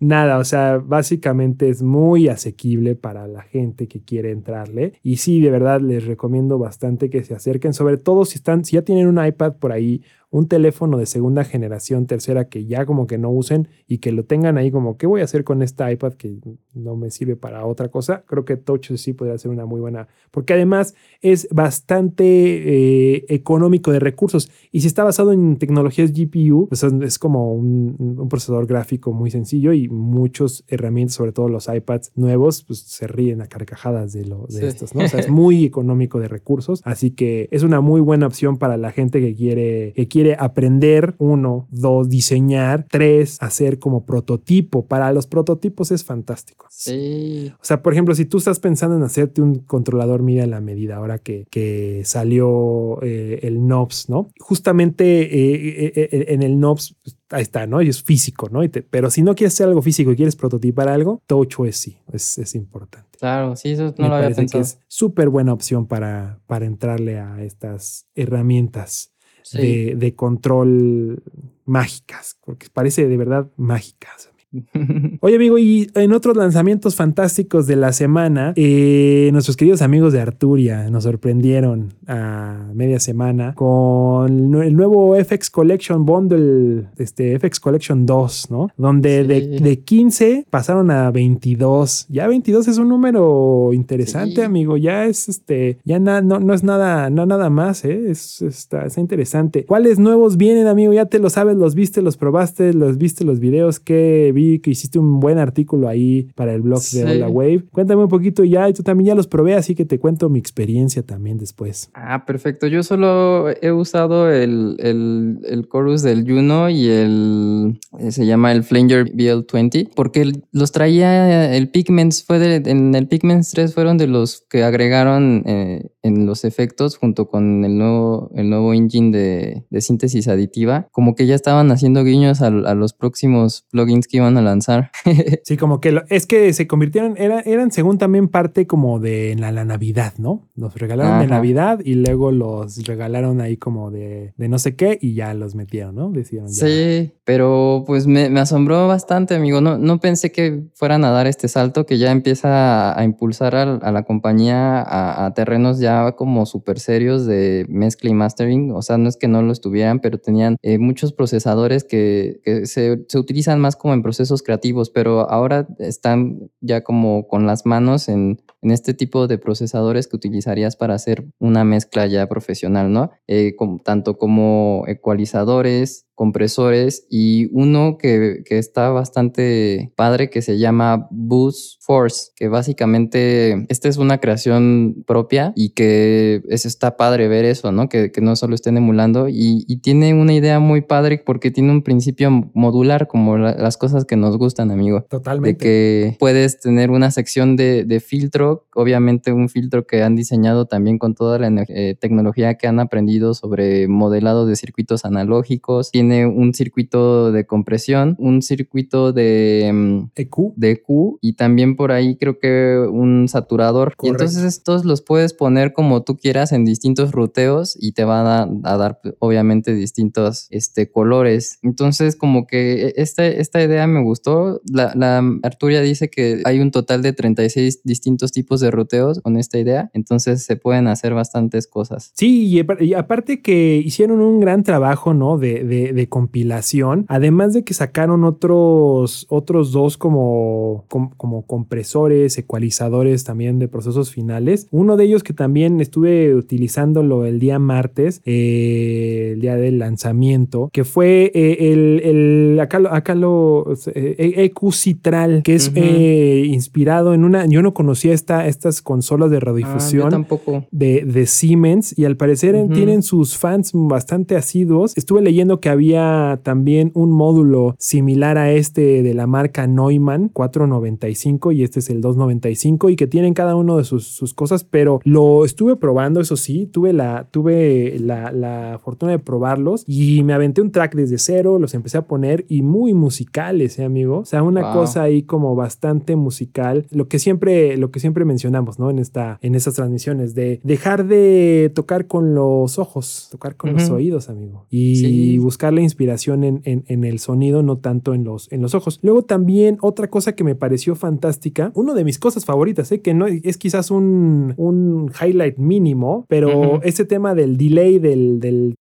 nada, o sea, básicamente es muy asequible para la gente que quiere entrarle. Y sí, de verdad les recomiendo bastante que se acerquen, sobre todo si están, si ya tienen un iPad por ahí un teléfono de segunda generación, tercera, que ya como que no usen y que lo tengan ahí como, ¿qué voy a hacer con este iPad que no me sirve para otra cosa? Creo que Touch sí podría ser una muy buena, porque además es bastante eh, económico de recursos y si está basado en tecnologías GPU, pues es como un, procesador gráfico muy sencillo y muchos herramientas, sobre todo los iPads nuevos, pues se ríen a carcajadas de, lo, de estos, ¿no? O sea, es muy económico de recursos, así que es una muy buena opción para la gente que quiere, que quiere quiere aprender, uno, dos, diseñar, tres, hacer como prototipo. Para los prototipos es fantástico. Sí. O sea, por ejemplo, si tú estás pensando en hacerte un controlador mira la medida, ahora que, que salió eh, el NOBS, ¿no? Justamente eh, eh, en el NOBS pues, ahí está, ¿no? Y es físico, ¿no? pero si no quieres hacer algo físico y quieres prototipar algo, TouchOS sí, es, es importante. Claro, sí, eso no lo había pensado. que es súper buena opción para, para entrarle a estas herramientas de, control mágicas, porque parece de verdad mágicas. [laughs] Oye, amigo, y en otros lanzamientos fantásticos de la semana, eh, nuestros queridos amigos de Arturia nos sorprendieron a media semana con el nuevo FX Collection Bundle, este FX Collection 2, ¿no? Donde Sí. de, de 15 pasaron a 22. Ya 22 es un número interesante, Sí. amigo. Ya es este, ya na- no, no es nada, no nada más, ¿eh? Es, está, está interesante. ¿Cuáles nuevos vienen, amigo? Ya te lo sabes, los viste, los probaste, los viste los videos que vi que hiciste un buen artículo ahí para el blog Sí. de Hola Wave. Cuéntame un poquito ya, y tú también ya los probé, así que te cuento mi experiencia también después. Ah, perfecto. Yo solo he usado el, el, el chorus del Juno y el eh, se llama el Flanger BL20 porque los traía el Pigments fue de- en el Pigments 3 fueron de los que agregaron eh, en los efectos junto con el nuevo el nuevo engine de, de síntesis aditiva, como que ya estaban haciendo guiños a, a los próximos plugins que iban a lanzar. [laughs] Sí, como que lo- es que se convirtieron, era- eran según también parte como de la, la Navidad, ¿no? Los regalaron de. Navidad y luego los regalaron ahí como de, de no sé qué y ya los metieron, ¿no? Decidieron ya. Sí, pero pues me, me asombró bastante, amigo. No, no pensé que fueran a dar este salto que ya empieza a, a impulsar a, la compañía a, a terrenos ya como súper serios de mezcla y mastering. O sea, no es que no lo estuvieran, pero tenían eh, muchos procesadores que, que se, se utilizan más como en procesos creativos, pero ahora están ya como con las manos en, en este tipo de procesadores que utilizarías para hacer una mezcla ya profesional, ¿no? Eh, com- tanto como ecualizadores, compresores y uno que, que está bastante padre que se llama Boost Force, que básicamente esta es una creación propia y que es, está padre ver eso, ¿no? Que, que no solo estén emulando y, y tiene una idea muy padre porque tiene un principio modular como la- las cosas que nos gustan, amigo de Totalmente. que puedes tener una sección de, de filtro, obviamente un filtro que han diseñado también con toda la eh, tecnología que han aprendido sobre modelado de circuitos analógicos, tiene un circuito de compresión, un circuito de, mm, EQ. de EQ y también por ahí creo que un saturador. Y entonces estos los puedes poner como tú quieras en distintos ruteos y te van a, a dar pues, obviamente distintos este, colores. Entonces como que e, esta, esta idea me gustó. La, la Arturia dice que hay un total de 36 distintos tipos de ruteos con esta idea. Entonces se pueden hacer bastantes cosas. Sí, y, apar- y aparte que hicieron un gran trabajo, ¿no? De, de- de compilación. Además de que sacaron otros, otros dos como, com- como compresores, ecualizadores también de procesos finales. Uno de ellos que también estuve utilizándolo el día martes, eh, el día del lanzamiento, que fue eh, el, el- acá, lo- acá lo, eh, EQ Citral, que es eh, inspirado en una, yo no conocía esta, estas consolas de Ah, radiodifusión tampoco. de, de Siemens y al parecer tienen sus fans bastante asiduos. Estuve leyendo que había también un módulo similar a este de la marca Neumann 495 y este es el 295 y que tienen cada uno de sus, sus cosas, pero lo estuve probando, eso sí, tuve la, tuve la, la fortuna de probarlos y me aventé un track desde cero, los empecé a poner y muy musicales, ¿eh, amigo? O sea, una Wow. cosa ahí como bastante musical, lo que siempre, lo que siempre mencionamos, ¿no? En esta, en estas transmisiones, de dejar de tocar con los ojos, tocar con los oídos, amigo. Y Sí. buscar la inspiración en, en- en el sonido, no tanto en los, en los ojos. Luego también otra cosa que me pareció fantástica, uno de mis cosas favoritas, ¿eh? que no es quizás un, un highlight mínimo, pero Ujú. ese tema del delay del, del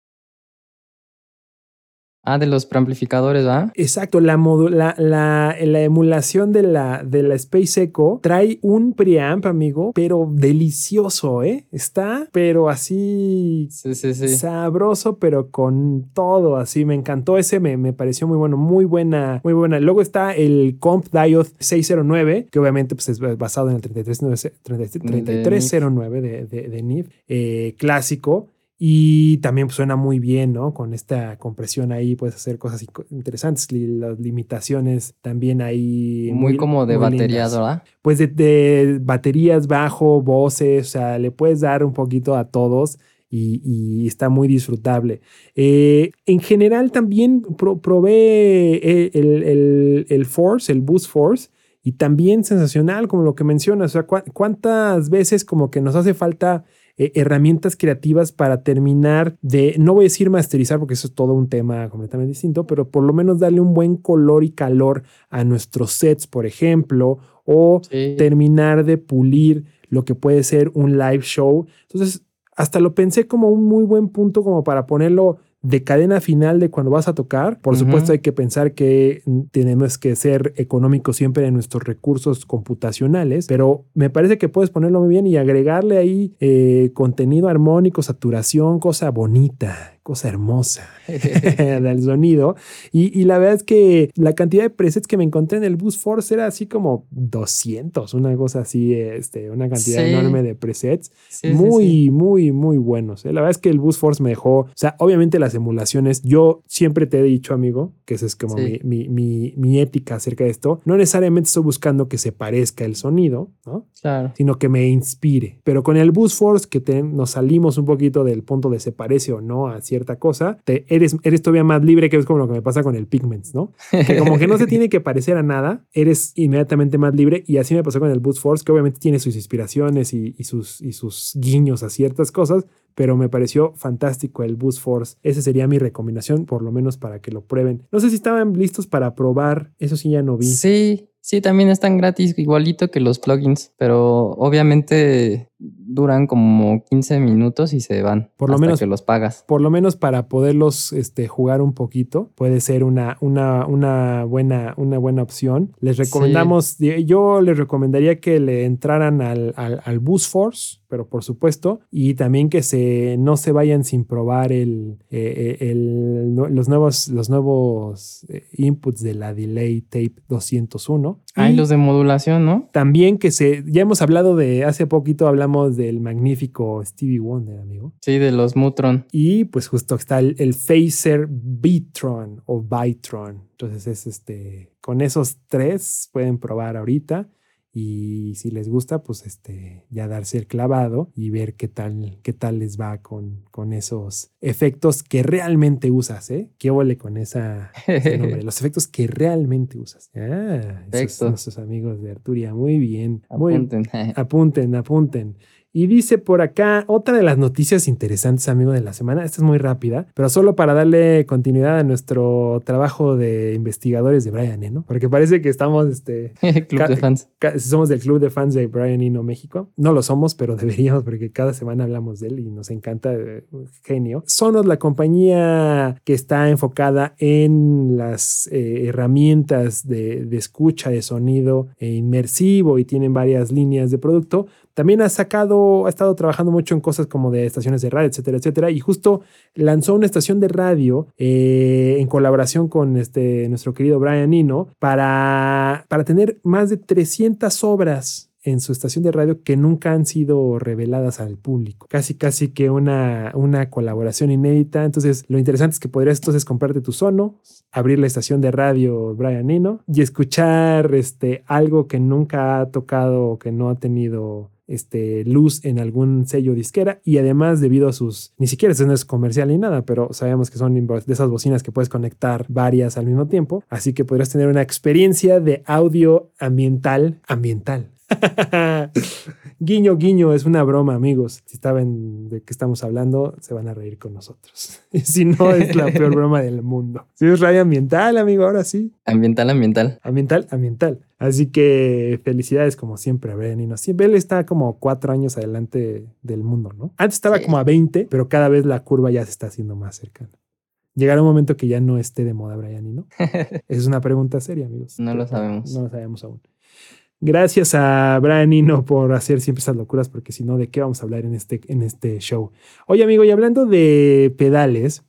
Ah, de los preamplificadores, ¿va? Exacto, la, la, la, la emulación de la, de la Space Echo trae un preamp, amigo, pero delicioso, ¿eh? Está, pero así Sí, sí, sí. sabroso, pero con todo, así me encantó ese, me, me pareció muy bueno, muy buena, muy buena. Luego está el Comp Diode 609, que obviamente pues, es basado en el 3309 3309 de, de, de NIF, eh, clásico. Y también pues, suena muy bien, ¿no? Con esta compresión ahí puedes hacer cosas interesantes. Las limitaciones también ahí. Muy, como de muy batería, lindas. ¿verdad? Pues de, de baterías, bajo, voces, o sea, le puedes dar un poquito a todos y, y está muy disfrutable. Eh, en general también pro- probé el, el- el- el Force, el Boost Force, y también sensacional, como lo que mencionas, o sea, cuántas veces como que nos hace falta eh, herramientas creativas para terminar de, no voy a decir masterizar porque eso es todo un tema completamente distinto, pero por lo menos darle un buen color y calor a nuestros sets, por ejemplo, o Sí. terminar de pulir lo que puede ser un live show. Entonces, hasta lo pensé como un muy buen punto como para ponerlo de cadena final de cuando vas a tocar. Por supuesto, hay que pensar que mm, tenemos que ser económicos siempre en nuestros recursos computacionales, pero me parece que puedes ponerlo muy bien y agregarle ahí eh, contenido armónico, saturación, cosa bonita, cosa hermosa [laughs] del sonido. Y, y la verdad es que la cantidad de presets que me encontré en el Boost Force era así como 200, una cosa así, este, una cantidad Sí. enorme de presets. Sí, muy, sí. muy, muy buenos. ¿eh? La verdad es que el Boost Force me dejó, o sea, obviamente las emulaciones, yo siempre te he dicho, amigo, que esa es como mi, mi, mi, mi ética acerca de esto. No necesariamente estoy buscando que se parezca el sonido, ¿no? Claro. sino que me inspire. Pero con el Boost Force, que te- nos salimos un poquito del punto de se parece o no a cierta cosa, te, eres, eres todavía más libre, que es como lo que me pasa con el Pigments, ¿no? Que como que no se [laughs] tiene que parecer a nada, eres inmediatamente más libre. Y así me pasó con el Boost Force, que obviamente tiene sus inspiraciones y, y sus, y sus guiños a ciertas cosas, pero me pareció fantástico el Boost Force. Esa sería mi recomendación, por lo menos para que lo prueben. No sé si estaban listos para probar, eso sí ya no vi. Sí, sí, también están gratis, igualito que los plugins, pero obviamente duran como 15 minutos y se van. Por lo hasta menos- que los pagas. por lo menos para poderlos este, jugar un poquito, puede ser una, una, una, buena, una buena opción. Les recomendamos, yo les recomendaría que le entraran al, al, al Boost Force, pero por supuesto, y también que se, no se vayan sin probar el, eh, eh, el- los nuevos, los nuevos eh, inputs de la Delay Tape 201. Hay Y- los de modulación, ¿no? también que se, ya hemos hablado de, hace poquito hablamos del magnífico Stevie Wonder, amigo. Sí, de los Mutron. Y pues justo está el, el Phaser Bitron o Bytron. Entonces es este, con esos tres pueden probar ahorita. Y si les gusta, pues este, ya darse el clavado y ver qué tal, qué tal les va con, con esos efectos que realmente usas, ¿eh? ¿Qué huele con esa, ese nombre? [laughs] Los efectos que realmente usas. Ah, esos nuestros amigos de Arturia. Muy bien. Muy, Apunten. [laughs] Apunten, apunten. Y dice por acá otra de las noticias interesantes, amigo, de la semana. Esta es muy rápida, pero solo para darle continuidad a nuestro trabajo de investigadores de Brian Eno, porque parece que estamos, este, [laughs] Club de fans. somos del club de fans de Brian Eno México. No lo somos, pero [laughs] deberíamos, porque cada semana hablamos de él y nos encanta, eh, genio. Sonos, la compañía que está enfocada en las eh, herramientas de, de escucha de sonido eh, inmersivo y tienen varias líneas de producto. También ha sacado, ha estado trabajando mucho en cosas como de estaciones de radio, etcétera, etcétera. Y justo lanzó una estación de radio eh, en colaboración con este, nuestro querido Brian Eno para, para tener más de 300 obras en su estación de radio que nunca han sido reveladas al público. Casi, casi que una, una colaboración inédita. Entonces, lo interesante es que podrías entonces comprarte tu sono, abrir la estación de radio Brian Eno y escuchar este, algo que nunca ha tocado o que no ha tenido este, luz en algún sello disquera y además debido a sus, ni siquiera eso no es comercial ni nada, pero sabemos que son de esas bocinas que puedes conectar varias al mismo tiempo, así que podrás tener una experiencia de audio ambiental, ambiental. [laughs] guiño, guiño, es una broma, amigos. Si saben de qué estamos hablando, se van a reír con nosotros. [laughs] Y si no, es la peor [laughs] broma del mundo. Si es radio ambiental, amigo, ahora sí. Ambiental, ambiental. Ambiental, ambiental. Así que felicidades como siempre a Brian Eno. Siempre él está como cuatro años adelante del mundo, ¿no? Antes estaba Sí. como a 20, pero cada vez la curva ya se está haciendo más cercana. Llegará un momento que ya no esté de moda Brian Eno. [laughs] es una pregunta seria, amigos. No lo sabemos. No lo sabemos aún. Gracias a Brian Eno por hacer siempre esas locuras, porque si no, ¿de qué vamos a hablar en este, en este show? Oye, amigo, y hablando de pedales,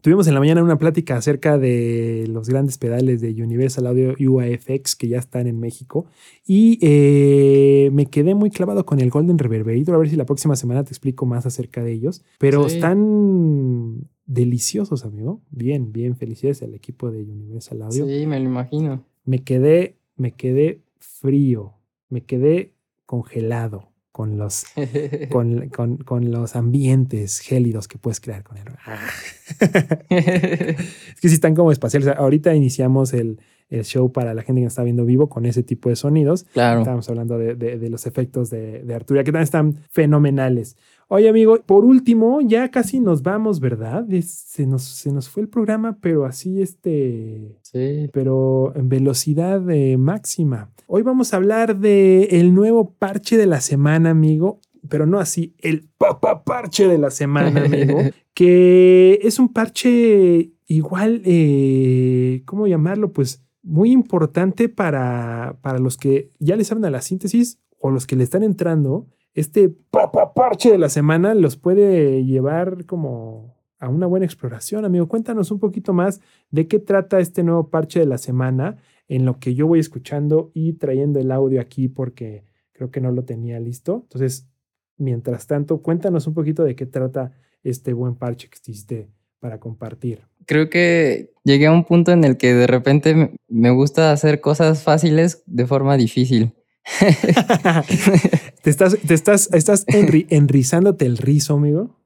tuvimos en la mañana una plática acerca de los grandes pedales de Universal Audio UAFX que ya están en México y eh, me quedé muy clavado con el Golden Reverberator. A ver si la próxima semana te explico más acerca de ellos, pero Sí. están deliciosos, amigo. Bien, bien, felicidades al equipo de Universal Audio Sí, me lo imagino. me quedé, me quedé frío, me quedé congelado con los, [laughs] con, con- con los ambientes gélidos que puedes crear con él. Ah. [laughs] Es que sí están como espaciales. Ahorita iniciamos el, el show para la gente que nos está viendo vivo con ese tipo de sonidos. Claro. Estábamos hablando de, de- de los efectos de, de Arturia, que también están fenomenales. Oye, amigo, por último, ya casi nos vamos, ¿verdad? Es- se, nos, se nos fue el programa, pero así este Sí. pero en velocidad eh, máxima. Hoy vamos a hablar de el nuevo parche de la semana, amigo, pero no así, el papá parche de la semana, amigo, [laughs] que es un parche igual, eh, ¿cómo llamarlo? Pues muy importante para, para los que ya les saben a la síntesis o los que le están entrando. Este papá parche de la semana los puede llevar como a una buena exploración, amigo. Cuéntanos un poquito más de qué trata este nuevo parche de la semana en lo que yo voy escuchando y trayendo el audio aquí porque creo que no lo tenía listo. Entonces, mientras tanto, cuéntanos un poquito de qué trata este buen parche que hiciste para compartir. Creo que llegué a un punto en el que de repente me- me gusta hacer cosas fáciles de forma difícil. [laughs] te estás, te estás, estás enri- enrizándote el rizo, amigo.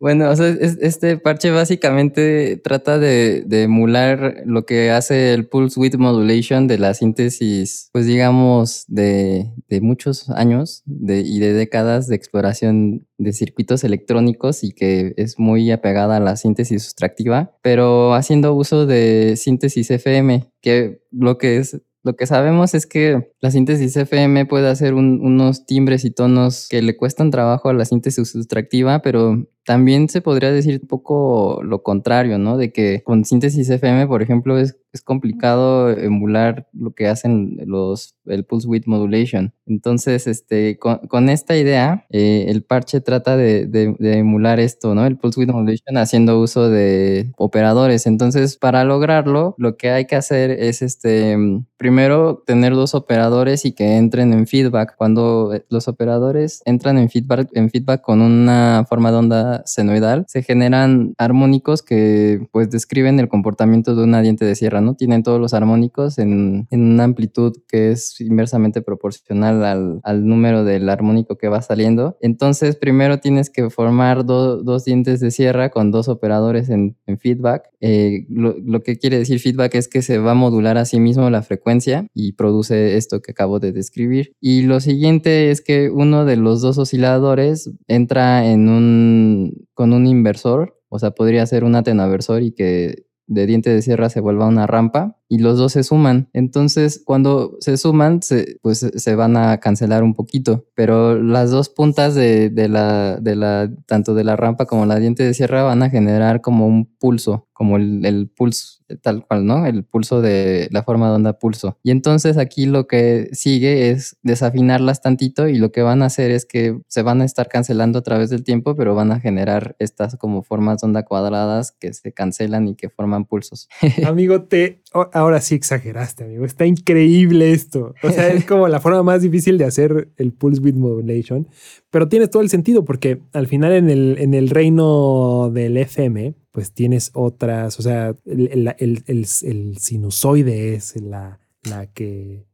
Bueno, o sea, es- este parche básicamente trata de, emular lo que hace el Pulse Width Modulation de la síntesis, pues digamos, de, muchos años y de décadas de exploración de circuitos electrónicos y que es muy apegada a la síntesis sustractiva, pero haciendo uso de síntesis FM, que lo que es lo que sabemos es que la síntesis FM puede hacer un- unos timbres y tonos que le cuestan trabajo a la síntesis sustractiva, pero también se podría decir un poco lo contrario, ¿no? De que con síntesis FM, por ejemplo, es, es complicado emular lo que hacen los, el pulse width modulation. Entonces, este, con, esta idea, eh, el parche trata de, de- de emular esto, ¿no? El pulse width modulation haciendo uso de operadores. Entonces, para lograrlo, lo que hay que hacer es, este, mm, primero tener dos operadores y que entren en feedback. Cuando eh, los operadores entran en feedback, en feedback con una forma de onda senoidal, se generan armónicos que pues describen el comportamiento de una diente de sierra, ¿no? Tienen todos los armónicos en, en una amplitud que es inversamente proporcional al, al número del armónico que va saliendo. Entonces, primero tienes que formar do- dos dientes de sierra con dos operadores en, feedback. Eh, lo, lo que quiere decir feedback es que se va a modular a sí mismo la frecuencia y produce esto que acabo de describir. Y lo siguiente es que uno de los dos osciladores entra en un con un inversor, o sea, podría ser un atenuaversor y que de diente de sierra se vuelva una rampa y los dos se suman. Entonces, cuando se suman, pues se van a cancelar un poquito, pero las dos puntas de, de la, de la, tanto de la rampa como la diente de sierra van a generar como un pulso, como el, el pulso tal cual, ¿no? El pulso de la forma de onda pulso. Y entonces aquí lo que sigue es desafinarlas tantito y lo que van a hacer es que se van a estar cancelando a través del tiempo, pero van a generar estas como formas de onda cuadradas que se cancelan y que forman pulsos. [laughs] Amigo, te ahora sí exageraste, amigo. Está increíble esto. O sea, es [laughs] como la forma más difícil de hacer el pulse width modulation, pero tienes todo el sentido porque al final en el, en el reino del FM, pues tienes otras, o sea, el, el- el- el- el sinusoide es la, la que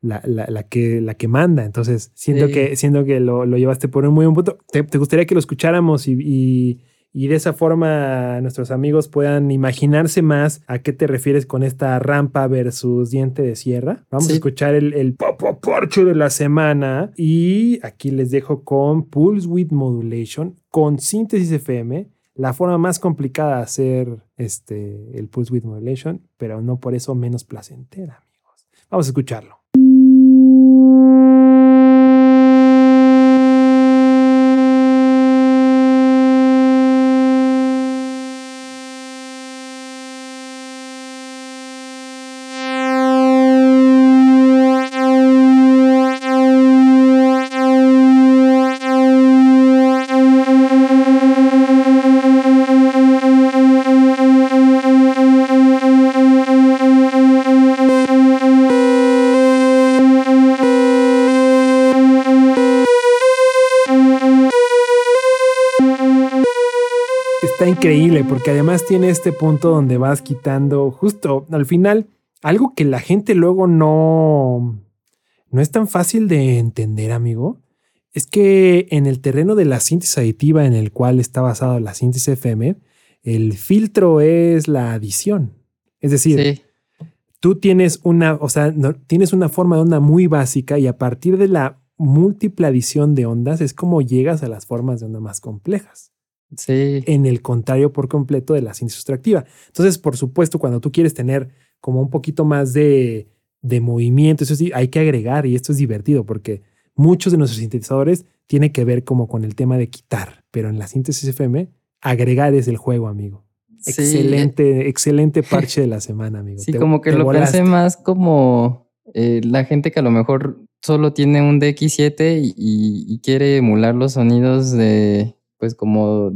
la, la- la que la que manda. Entonces, siento Sí. que siento que lo, lo llevaste por un muy buen punto. ¿Te, te gustaría que lo escucháramos y, y- y de esa forma nuestros amigos puedan imaginarse más a qué te refieres con esta rampa versus diente de sierra? Vamos a escuchar el, el Popo Porcho de la semana y aquí les dejo con Pulse Width Modulation con síntesis FM. La forma más complicada de hacer este, el Pulse Width Modulation, pero no por eso menos placentera, amigos. Vamos a escucharlo. Increíble porque además tiene este punto donde vas quitando justo al final algo que la gente luego no no es tan fácil de entender, amigo. Es que en el terreno de la síntesis aditiva en el cual está basado la síntesis FM, el filtro es la adición. Es decir, Sí, tú tienes una, o sea, no- tienes una forma de onda muy básica y a partir de la múltiple adición de ondas es como llegas a las formas de onda más complejas. Sí. En el contrario por completo de la síntesis sustractiva. Entonces, por supuesto, cuando tú quieres tener como un poquito más de, de movimiento, eso sí, hay que agregar y esto es divertido porque muchos de nuestros sintetizadores tiene que ver como con el tema de quitar, pero en la síntesis FM, agregar es el juego, amigo. Sí, Excelente, excelente parche de la [laughs] semana, amigo. Sí, Te- como que lo volaste. pensé más como eh, la gente que a lo mejor solo tiene un DX7 y, y- y quiere emular los sonidos de, pues como,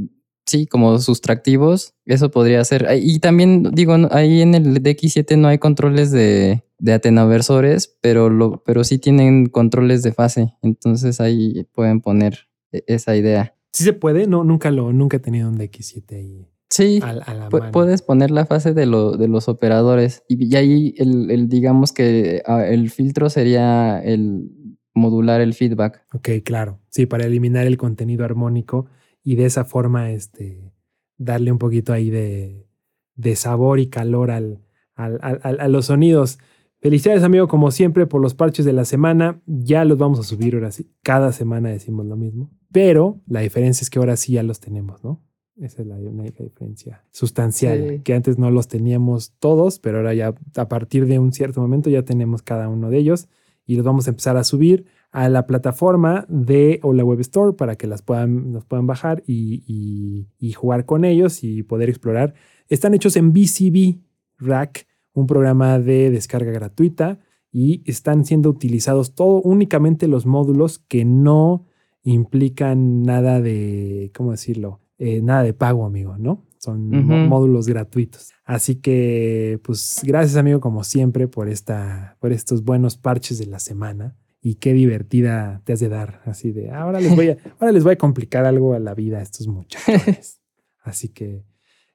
sí, como sustractivos. Eso podría ser. Y también, digo, ahí en el DX7 no hay controles de, de atenaversores, pero, lo, pero sí tienen controles de fase. Entonces ahí pueden poner e- esa idea. Sí se puede, no, nunca lo, nunca he tenido un DX7 ahí Sí. a, a la Pu- mano. Puedes poner la fase de, lo- de los operadores y, y ahí el, el, digamos que ah, el filtro sería el modular el feedback. Ok, claro. Sí, para eliminar el contenido armónico y de esa forma, este, darle un poquito ahí de, de sabor y calor al, al- al- a los sonidos. Felicidades, amigo, como siempre, por los parches de la semana. Ya los vamos a subir ahora sí. Cada semana decimos lo mismo. Pero la diferencia es que ahora sí ya los tenemos, ¿no? Esa es la única diferencia sustancial, Sí. que antes no los teníamos todos, pero ahora ya a partir de un cierto momento ya tenemos cada uno de ellos y los vamos a empezar a subir a la plataforma de o la web store para que las puedan, los puedan bajar y, y- y jugar con ellos y poder explorar. Están hechos en BCB Rack, un programa de descarga gratuita y están siendo utilizados todo únicamente los módulos que no implican nada de, ¿cómo decirlo? Eh, nada de pago, amigo, ¿no? Son módulos gratuitos. Así que, pues, gracias, amigo, como siempre, por esta, por estos buenos parches de la semana. Y qué divertida te has de dar, así de ahora les voy a, ahora les voy a complicar algo a la vida a estos muchachos. [laughs] Así que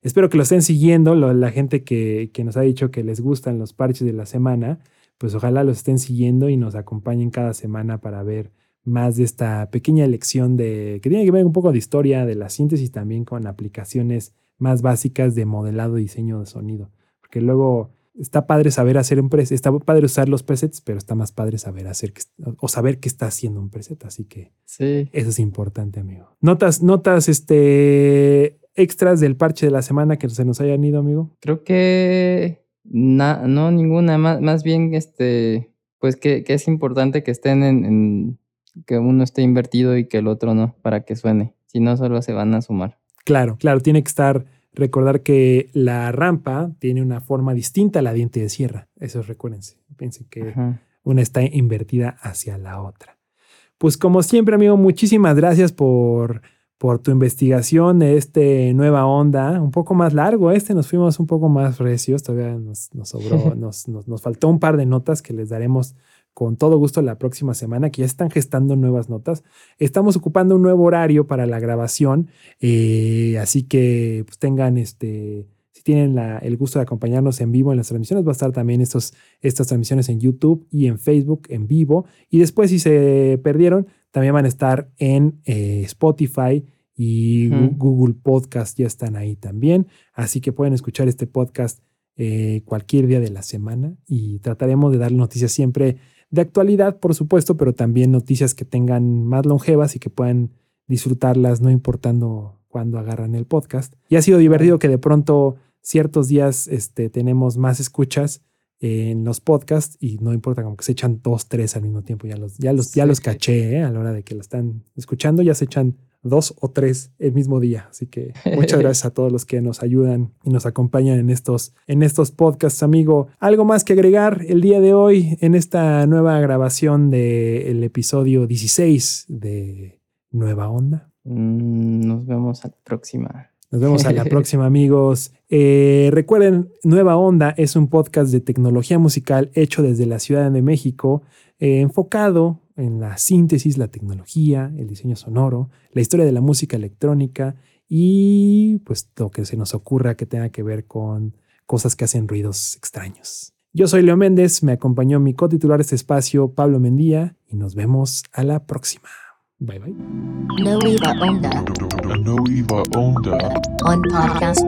espero que lo estén siguiendo. lo- la gente que, que nos ha dicho que les gustan los parches de la semana, pues ojalá los estén siguiendo y nos acompañen cada semana para ver más de esta pequeña lección de que tiene que ver un poco de historia de la síntesis también con aplicaciones más básicas de modelado y diseño de sonido. Porque luego está padre saber hacer un preset, está padre usar los presets, pero está más padre saber hacer que, o saber qué está haciendo un preset. Así que Sí. eso es importante, amigo. Notas, notas, este extras del parche de la semana que se nos hayan ido, amigo. Creo que na- no ninguna, más, más bien este, pues que, que es importante que estén en, en- que uno esté invertido y que el otro no, para que suene. Si no, solo se van a sumar. Claro, claro, tiene que estar, recordar que la rampa tiene una forma distinta a la diente de sierra. Eso recuérdense. Piensen que Ajá. una está invertida hacia la otra. Pues como siempre, amigo, muchísimas gracias por, por tu investigación de este nueva onda. Un poco más largo, este nos fuimos un poco más recios, todavía nos, nos sobró, [laughs] nos, nos, nos faltó un par de notas que les daremos con todo gusto la próxima semana, que ya están gestando nuevas notas. Estamos ocupando un nuevo horario para la grabación, eh, así que pues tengan este... Si tienen la- el gusto de acompañarnos en vivo en las transmisiones, va a estar también estos, estas transmisiones en YouTube y en Facebook en vivo. Y después, si se perdieron, también van a estar en eh, Spotify y. Google Podcast, ya están ahí también. Así que pueden escuchar este podcast eh, cualquier día de la semana y trataremos de dar noticias siempre de actualidad, por supuesto, pero también noticias que tengan más longevas y que puedan disfrutarlas, no importando cuándo agarran el podcast. Y ha sido divertido que de pronto ciertos días este, tenemos más escuchas en los podcasts y no importa como que se echan dos, tres al mismo tiempo. Ya los, ya los, ya los caché ¿eh? a la hora de que lo están escuchando, ya se echan dos o tres el mismo día. Así que [laughs] muchas gracias a todos los que nos ayudan y nos acompañan en estos, en estos podcasts, amigo. ¿Algo más que agregar el día de hoy en esta nueva grabación del episodio 16 de Nueva Onda? Mm, Nos vemos a la próxima. Nos vemos a la [laughs] próxima, amigos. Eh, recuerden, Nueva Onda es un podcast de tecnología musical hecho desde la Ciudad de México, eh, enfocado en la síntesis, la tecnología, el diseño sonoro, la historia de la música electrónica y pues lo que se nos ocurra que tenga que ver con cosas que hacen ruidos extraños. Yo soy Leo Méndez, me acompañó mi cotitular de este espacio, Pablo Mendía, y nos vemos a la próxima. Bye bye. Nueva Onda A Noiva Onda. on podcast.